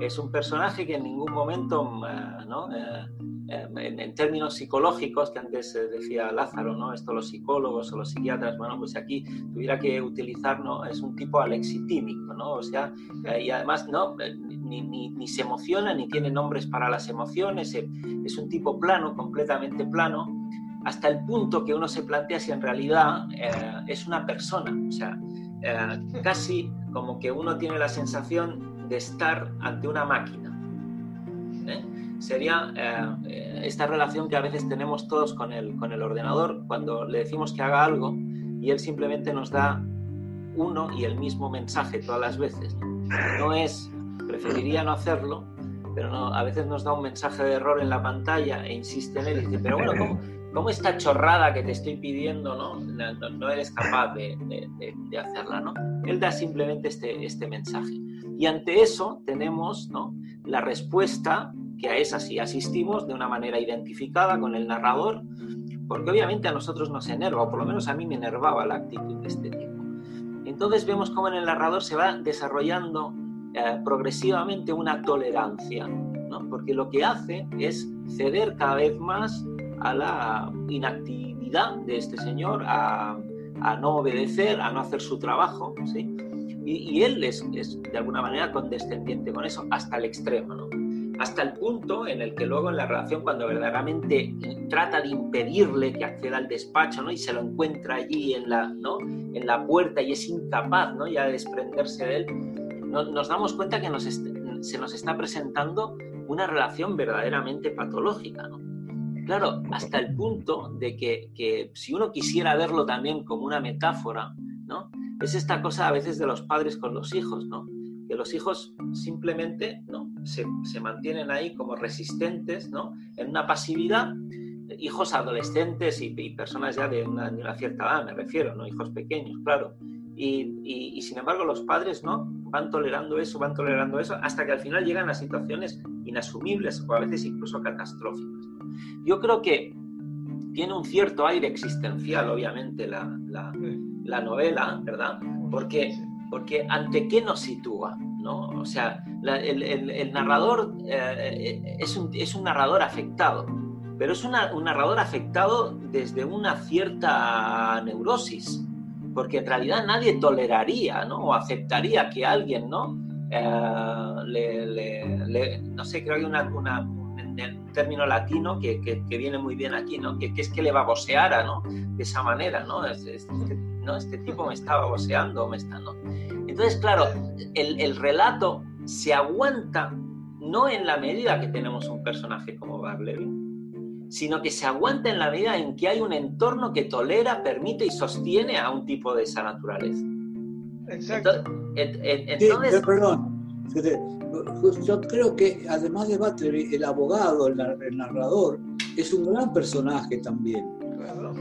Es un personaje que en ningún momento, eh, ¿no? Eh, eh, en, términos psicológicos, que antes decía Lázaro, ¿no? Esto los psicólogos o los psiquiatras, bueno, pues aquí tuviera que utilizar, ¿no? Es un tipo alexitímico, ¿no? O sea, y además, ¿no? ni, se emociona, ni tiene nombres para las emociones, eh, es un tipo plano, completamente plano, hasta el punto que uno se plantea si en realidad eh, es una persona, o sea, eh, casi como que uno tiene la sensación de estar ante una máquina. Sería esta relación que a veces tenemos todos con el, con el ordenador cuando le decimos que haga algo y él simplemente nos da uno y el mismo mensaje todas las veces. No es preferiría no hacerlo, pero no, a veces nos da un mensaje de error en la pantalla e insiste en él y dice, pero bueno, ¿cómo esta chorrada que te estoy pidiendo, no, no, eres capaz de, de, hacerla? ¿no? Él da simplemente este, este mensaje. Y ante eso tenemos ¿no? la respuesta que a esa sí asistimos de una manera identificada con el narrador, porque obviamente a nosotros nos enerva, o por lo menos a mí me enervaba la actitud de este tipo. Entonces vemos cómo en el narrador se va desarrollando eh, progresivamente una tolerancia, ¿no? porque lo que hace es ceder cada vez más a la inactividad de este señor, a, a no obedecer, a no hacer su trabajo, ¿sí? y, él es, es, de alguna manera condescendiente con eso, hasta el extremo, ¿no? Hasta el punto en el que luego en la relación, cuando verdaderamente trata de impedirle que acceda al despacho, ¿no? Y se lo encuentra allí en la, ¿no? en la puerta y es incapaz, ¿no? Ya de desprenderse de él, nos damos cuenta que nos se nos está presentando una relación verdaderamente patológica. Claro, hasta el punto de que, que, si uno quisiera verlo también como una metáfora, ¿no? Es esta cosa a veces de los padres con los hijos, ¿no? Que los hijos simplemente, ¿no? Se, se mantienen ahí como resistentes, ¿no? En una pasividad, hijos adolescentes y, personas ya de una, de una, cierta edad, me refiero, ¿no? Hijos pequeños, claro. Y, y, y sin embargo los padres, ¿no? van tolerando eso, van tolerando eso, hasta que al final llegan a situaciones inasumibles o a veces incluso catastróficas. Yo creo que tiene un cierto aire existencial, obviamente, la, la, novela, ¿verdad? Porque, porque ante qué nos sitúa, ¿no? O sea, el, el, narrador eh, es, un, es, un, narrador afectado, pero es un narrador afectado desde una cierta neurosis, porque en realidad nadie toleraría ¿no? o aceptaría que alguien, ¿no? Eh, le, no sé, creo que una, un término latino que, que, viene muy bien aquí, ¿no? Que, que, es que le baboseara, ¿no? De esa manera, ¿no? Este, ¿no? este tipo me está baboseando, me está, ¿no? Entonces, claro, el, el, relato se aguanta no en la medida que tenemos un personaje como Barleby, sino que se aguanta en la medida en que hay un entorno que tolera, permite y sostiene a un tipo de esa naturaleza. Exacto. Entonces, perdón, yo creo que además de Butler, el abogado, el, narrador, es un gran personaje también.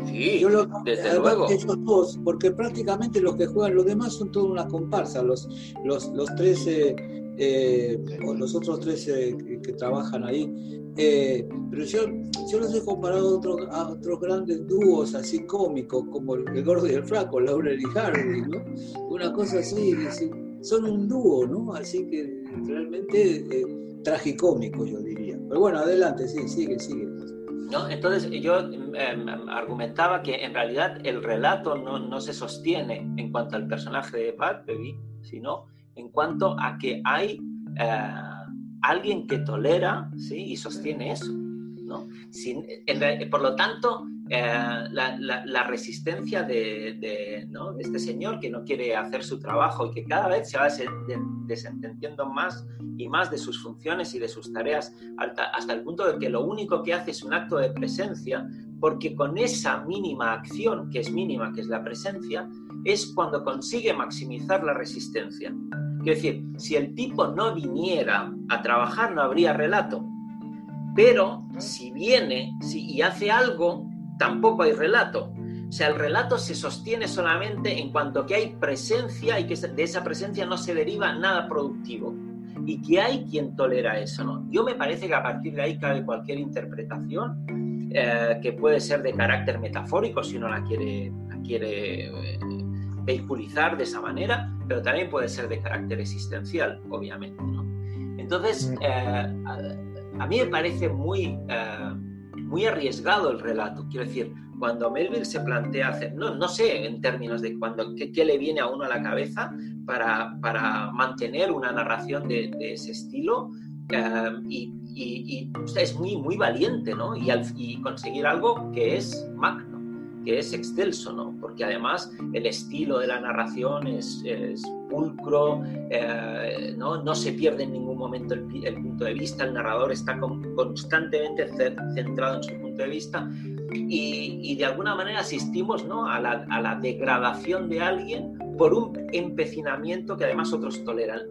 Sí, desde luego. dos, porque prácticamente los que juegan los demás son toda una comparsa, los, los, los 13, eh, los otros 13 que trabajan ahí eh, pero yo, yo los he comparado a, otros a otros grandes dúos así cómicos, como el, gordo y el flaco, Laura y Hardy, ¿no? Una cosa así, son un dúo, ¿no? Así que realmente eh, tragicómico, yo diría. Pero bueno, adelante, sí, sigue, sigue. ¿No? Entonces yo argumentaba que en realidad el relato no, no, se sostiene en cuanto al personaje de Baby, sino en cuanto a que hay eh, alguien que tolera ¿sí? y sostiene eso. ¿no? Sin, por lo tanto, eh, la, resistencia de, ¿no? de, este señor que no quiere hacer su trabajo y que cada vez se va desentendiendo más y más de sus funciones y de sus tareas, hasta, hasta el punto de que lo único que hace es un acto de presencia, porque con esa mínima acción, que es mínima, que es la presencia, es cuando consigue maximizar la resistencia. Quiero decir, si el tipo no viniera a trabajar no habría relato. Pero si viene si, y hace algo, tampoco hay relato. O sea, el relato se sostiene solamente en cuanto que hay presencia y que de esa presencia no se deriva nada productivo. Y que hay quien tolera eso, ¿no? Yo me parece que a partir de ahí cabe cualquier interpretación eh, que puede ser de carácter metafórico si uno la quiere, la quiere eh, vehiculizar de esa manera, pero también puede ser de carácter existencial, obviamente. ¿no? Entonces, mm. eh, a, mí me parece muy, muy arriesgado el relato. Quiero decir, cuando Melville se plantea hacer, no, no sé en términos de cuando, qué, le viene a uno a la cabeza para, para mantener una narración de, ese estilo, eh, y, y, es muy, muy valiente, ¿no? Y, conseguir algo que es que es excelso, ¿no? Porque además el estilo de la narración es, pulcro, eh, ¿no? no se pierde en ningún momento el, punto de vista, el narrador está constantemente centrado en su punto de vista y, de alguna manera asistimos ¿no? a, la, a, la, degradación de alguien por un empecinamiento que además otros toleran.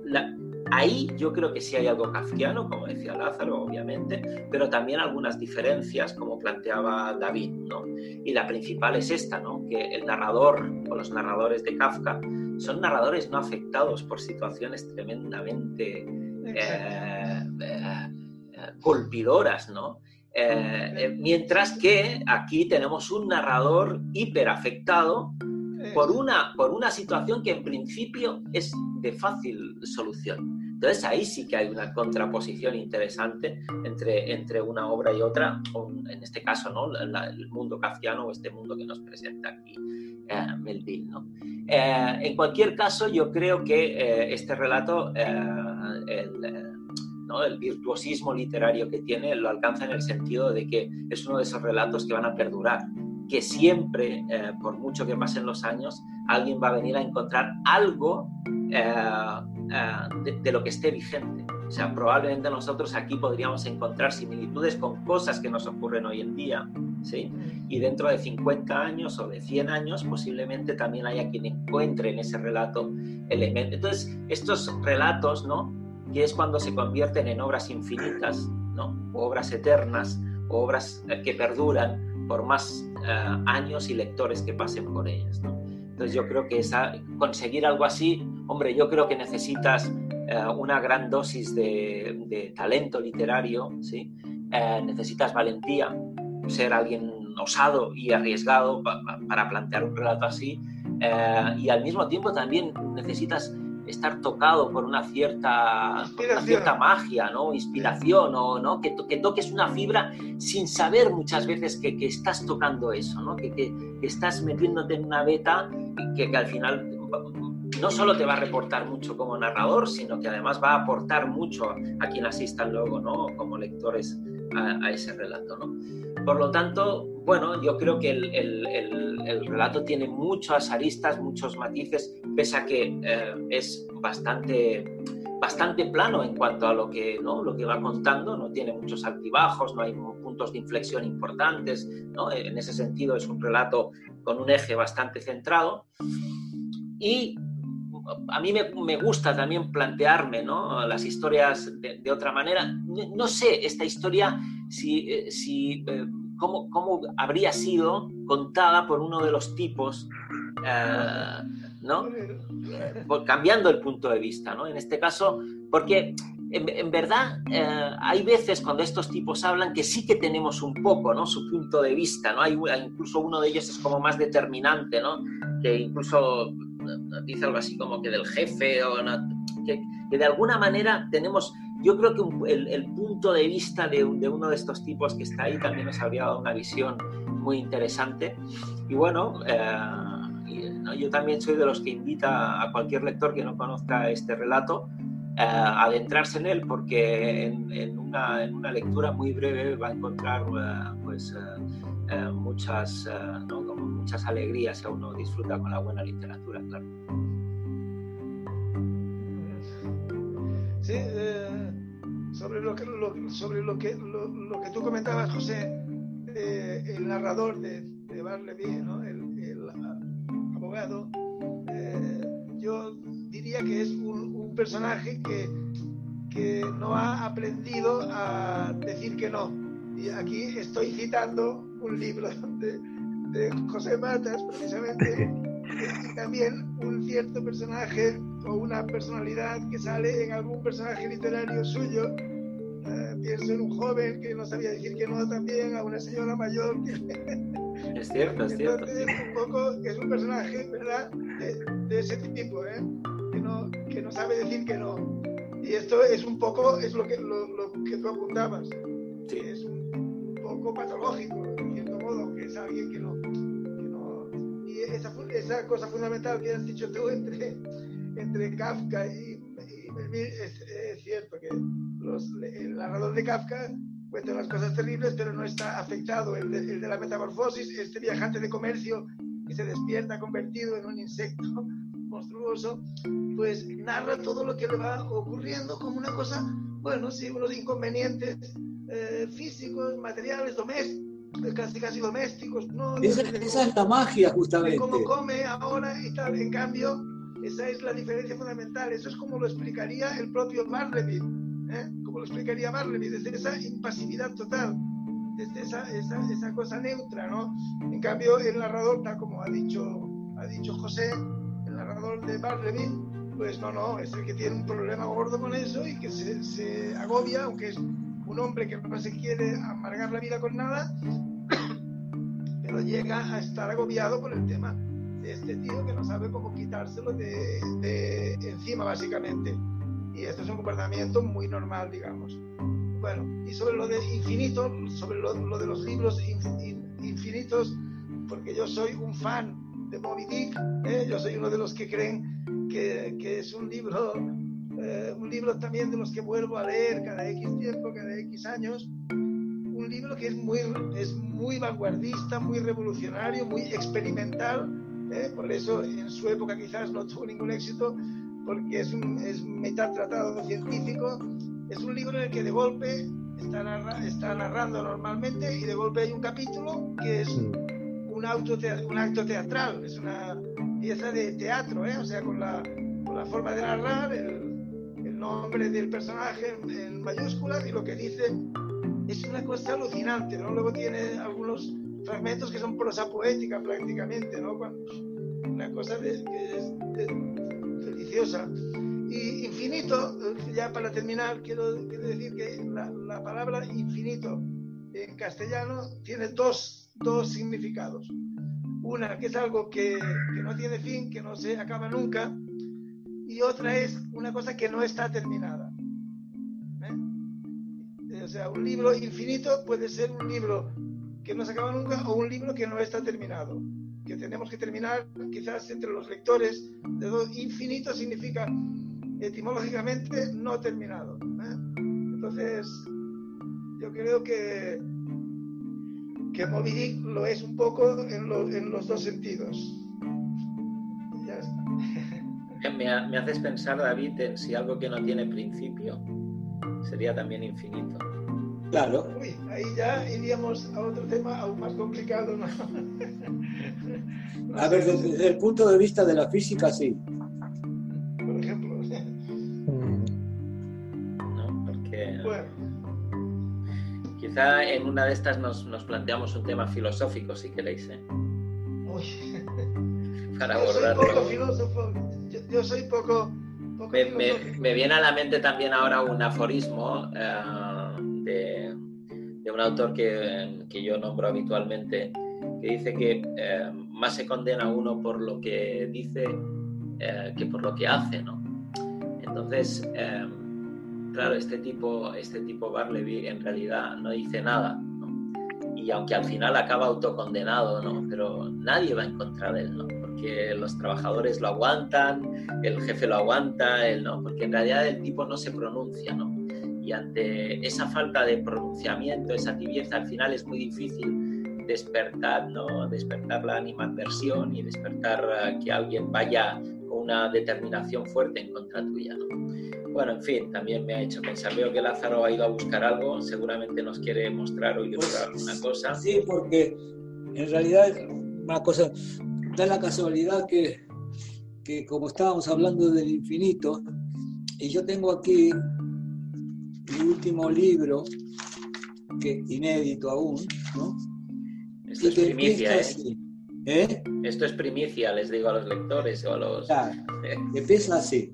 Ahí yo creo que sí hay algo kafkiano, como decía Lázaro, obviamente, pero también algunas diferencias, como planteaba David, ¿no? Y la principal es esta, ¿no? Que el narrador o los narradores de Kafka son narradores no afectados por situaciones tremendamente eh, eh, golpidoras, ¿no? Eh, mientras que aquí tenemos un narrador hiperafectado por una, por una situación que en principio es de fácil solución. Entonces ahí sí que hay una contraposición interesante entre, entre una obra y otra, en este caso ¿no? el mundo kafkiano o este mundo que nos presenta aquí eh, Melville. ¿no? Eh, en cualquier caso, yo creo que eh, este relato, el, ¿no? el virtuosismo literario que tiene, lo alcanza en el sentido de que es uno de esos relatos que van a perdurar que siempre, por mucho que pasen los años, alguien va a venir a encontrar algo de, lo que esté vigente. O sea, probablemente nosotros aquí podríamos encontrar similitudes con cosas que nos ocurren hoy en día, ¿sí? Y dentro de 50 años o de 100 años posiblemente también haya quien encuentre en ese relato elementos. Entonces, estos relatos, ¿no? Que es cuando se convierten en obras infinitas, ¿no? obras eternas, obras eh, que perduran por más eh, años y lectores que pasen por ellas, ¿no? Entonces yo creo que esa, conseguir algo así, hombre, yo creo que necesitas eh, una gran dosis de, talento literario, ¿sí? Eh, necesitas valentía, ser alguien osado y arriesgado para plantear un relato así, eh, y al mismo tiempo también necesitas estar tocado por una cierta, cierta magia, ¿no? Inspiración, o, ¿no? Que, que, toques una fibra sin saber muchas veces que, que estás tocando eso, ¿no? Que, que, estás metiéndote en una beta que, al final no solo te va a reportar mucho como narrador, sino que además va a aportar mucho a quien asistan luego, ¿no? Como lectores a, ese relato, ¿no? Por lo tanto, bueno, yo creo que el, el, el, relato tiene muchas aristas, muchos matices, pese a que eh, es bastante, bastante plano en cuanto a lo que, ¿no? lo que va contando, no tiene muchos altibajos, no hay puntos de inflexión importantes, ¿no? en ese sentido es un relato con un eje bastante centrado. Y a mí me, gusta también plantearme ¿no? las historias de, otra manera. No, sé esta historia si, eh, si eh, cómo, cómo, habría sido contada por uno de los tipos, eh, ¿no? cambiando el punto de vista. ¿no? En este caso, porque en, verdad hay veces cuando estos tipos hablan que sí que tenemos un poco ¿no? su punto de vista. ¿no? Hay, incluso uno de ellos es como más determinante, ¿no? que incluso dice algo así como que del jefe, o que, de alguna manera tenemos, yo creo que el, punto de vista de, uno de estos tipos que está ahí también nos habría dado una visión muy interesante. Y bueno, eh, yo también soy de los que invita a cualquier lector que no conozca este relato eh, a adentrarse en él porque en, una, en, una, lectura muy breve va a encontrar eh, muchas, ¿no? muchas alegrías si uno disfruta con la buena literatura, claro. Sí, eh, sobre, lo que, sobre lo que, lo, que tú comentabas, José, eh, el narrador de, de Barleby, ¿no? el, el, abogado, eh, yo diría que es un, un personaje que, que no ha aprendido a decir que no. Y aquí estoy citando un libro de, de José Matas, precisamente, [laughs] y también un cierto personaje o una personalidad que sale en algún personaje literario suyo. Eh, pienso en un joven que no sabía decir que no también, a una señora mayor que... [laughs] Es cierto, es cierto. un poco, es un personaje, ¿verdad? De, ese tipo, ¿eh? Que no, que no sabe decir que no. Y esto es un poco, es lo que, lo, lo que tú apuntabas. Sí. Es un poco patológico, modo, que es alguien que no, esa, esa, cosa fundamental que has dicho tú entre, entre Kafka y, es, cierto que los, el narrador de Kafka cuenta las cosas terribles, pero no está afectado. El de, el de la metamorfosis, este viajante de comercio que se despierta convertido en un insecto [laughs] monstruoso, pues narra todo lo que le va ocurriendo como una cosa, bueno, sí, unos inconvenientes eh, físicos, materiales, domésticos casi casi domésticos. ¿no? Esa, es la magia, justamente. Cómo come ahora y tal. En cambio, Esa es la diferencia fundamental. Eso es como lo explicaría el propio Barleby, ¿eh? como lo explicaría Barleby, desde esa impasividad total, desde esa, esa, esa, cosa neutra, ¿no? En cambio, el narrador, tal como ha dicho, ha dicho José, el narrador de Barleby, pues no, no, es el que tiene un problema gordo con eso y que se, se agobia, aunque es un hombre que no se quiere amargar la vida con nada, [coughs] pero llega a estar agobiado por el tema de este tío que no sabe cómo quitárselo de, de encima, básicamente. Y esto es un comportamiento muy normal, digamos. Bueno, y sobre lo de infinito, sobre lo, lo de los libros infinitos, porque yo soy un fan de Moby Dick, ¿eh? yo soy uno de los que creen que, que es un libro, eh, un libro también de los que vuelvo a leer cada X tiempo, cada X años, un libro que es muy, es muy vanguardista, muy revolucionario, muy experimental. ¿eh? Por eso en su época quizás no [laughs] tuvo ningún éxito, porque es un es mitad tratado científico. Es un libro en el que de golpe está, está narrando normalmente y de golpe hay un capítulo que es un, auto un acto teatral, es una pieza de teatro, ¿eh? o sea, con la, con la forma de narrar, el, el nombre del personaje en, mayúsculas y lo que dice es una cosa alucinante, ¿no? Luego tiene algunos fragmentos que son prosa poética prácticamente, ¿no? una cosa de, que es deliciosa. Y infinito, ya para terminar, quiero, quiero decir que la, la, palabra infinito en castellano tiene dos, dos significados. Una, que es algo que, que no tiene fin, que no se acaba nunca, y otra es una cosa que no está terminada. O sea, un libro infinito puede ser un libro que no se acaba nunca o un libro que no está terminado. Que tenemos que terminar quizás entre los lectores. De infinito significa etimológicamente no terminado. ¿eh? Entonces, yo creo que, que Moby Dick lo es un poco en, lo, en los dos sentidos. Me, me haces pensar, David, en si algo que no tiene principio sería también infinito. Claro. Uy, ahí ya iríamos a otro tema aún más complicado, ¿no? no [laughs] a ver, desde, desde, el punto de vista de la física, sí. Por ejemplo. No, porque. Bueno. Quizá en una de estas nos, nos, planteamos un tema filosófico, si queréis, ¿eh? Uy. Para yo abordarlo. soy poco filósofo. Yo, soy poco. poco Me, me, me, viene a la mente también ahora un aforismo. Uh, de, de, un autor que, que, yo nombro habitualmente, que dice que eh, más se condena uno por lo que dice eh, que por lo que hace, ¿no? Entonces, eh, claro, este tipo, este tipo Barleby en realidad no dice nada, ¿no? Y aunque al final acaba autocondenado, ¿no? Pero nadie va en contra de él, ¿no? Porque los trabajadores lo aguantan, el jefe lo aguanta, él no, porque en realidad el tipo no se pronuncia, ¿no? y ante esa falta de pronunciamiento, esa tibieza, al final es muy difícil despertar, ¿no? despertar la animadversión y despertar uh, que alguien vaya con una determinación fuerte en contra tuya. ¿no? Bueno, en fin, también me ha hecho pensar, veo que Lázaro ha ido a buscar algo, seguramente nos quiere mostrar o ilustrar pues, una cosa. Sí, porque en realidad una cosa, da la casualidad que, que como estábamos hablando del infinito, y yo tengo aquí mi último libro, que inédito aún, ¿no? Esto es primicia, ¿eh? Así, ¿eh? Esto es primicia, les digo a los lectores o a los... Claro, [laughs] empieza así,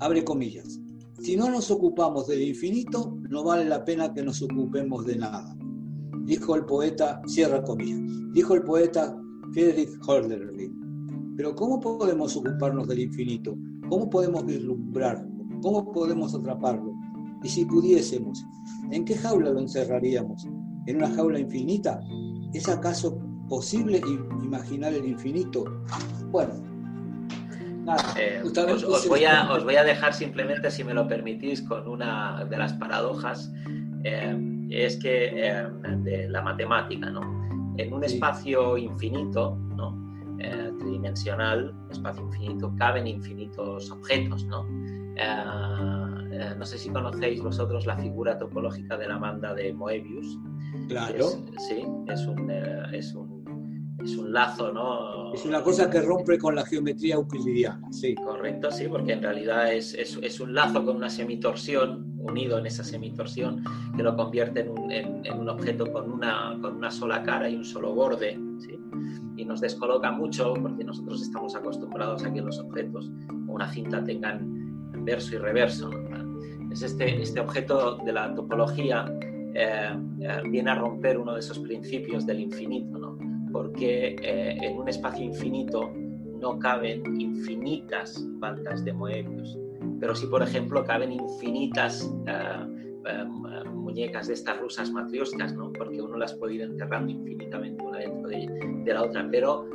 abre comillas. Si no nos ocupamos del infinito, no vale la pena que nos ocupemos de nada. Dijo el poeta, cierra comillas, dijo el poeta Friedrich Hölderlin. Pero ¿cómo podemos ocuparnos del infinito? ¿Cómo podemos vislumbrarlo? ¿Cómo podemos atraparlo? Y si pudiésemos, ¿en qué jaula lo encerraríamos? ¿En una jaula infinita? ¿Es acaso posible imaginar el infinito? Bueno, nada. Eh, os, os, voy a, os, voy a, dejar simplemente, si me lo permitís, con una de las paradojas. Eh, es que eh, de la matemática, ¿no? En un espacio infinito, ¿no? tridimensional, espacio infinito, caben infinitos objetos, ¿no? Eh, no sé si conocéis vosotros la figura topológica de la banda de Moebius. Claro. Es, sí, es un, eh, es un, es un lazo, ¿no? Es una cosa que rompe con la geometría euclidiana, sí. Correcto, sí, porque en realidad es, es, un lazo con una semitorsión, unido en esa semitorsión, que lo convierte en un, en, un objeto con una, con una sola cara y un solo borde, ¿sí? Y nos descoloca mucho porque nosotros estamos acostumbrados a que los objetos con una cinta tengan verso y reverso, Es este, este objeto de la topología eh, eh, viene a romper uno de esos principios del infinito, ¿no? Porque eh, en un espacio infinito no caben infinitas bandas de Moebius, pero sí, por ejemplo, caben infinitas muñecas de estas rusas matrioscas, ¿no? porque uno las puede ir enterrando infinitamente una dentro de, la otra, pero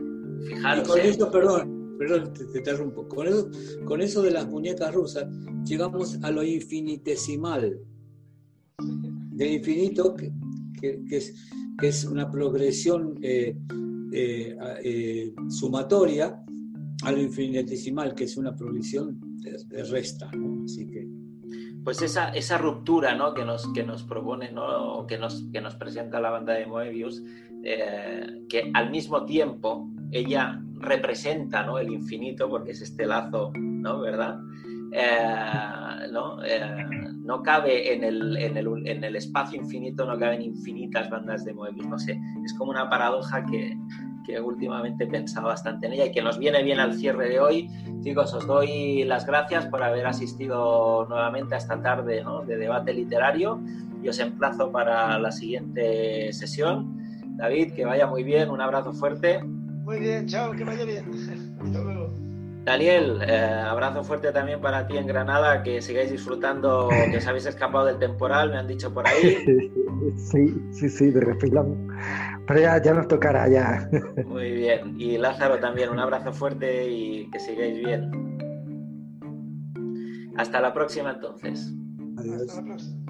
fijaros... con esto, perdón, perdón, te, interrumpo, con eso, con eso de las muñecas rusas llegamos a lo infinitesimal. Del infinito, que, es, que es, una progresión eh, eh, eh, sumatoria a lo infinitesimal, que es una progresión de, resta. Así que... Pues esa, esa ruptura ¿no? que, nos, que nos propone, ¿no? que, nos, que nos presenta la banda de Moebius, que al mismo tiempo ella representa ¿no? el infinito, porque es este lazo, ¿no? ¿verdad? ¿No? no cabe en el, en, el, en el, espacio infinito, no caben infinitas bandas de Moebius, no sé, es como una paradoja que, que últimamente he pensado bastante en ella y que nos viene bien al cierre de hoy. Chicos, os doy las gracias por haber asistido nuevamente a esta tarde de debate literario y os emplazo para la siguiente sesión. David, que vaya muy bien, un abrazo fuerte. Muy bien, chao, que vaya bien. [laughs] Daniel, eh, abrazo fuerte también para ti en Granada, que sigáis disfrutando, que os habéis escapado del temporal, me han dicho por ahí. [laughs] Sí, sí, sí, de refilón. Pero ya, ya nos tocará ya. Muy bien. Y Lázaro también, un abrazo fuerte y que sigáis bien. Hasta la próxima entonces. Adiós. Hasta la próxima.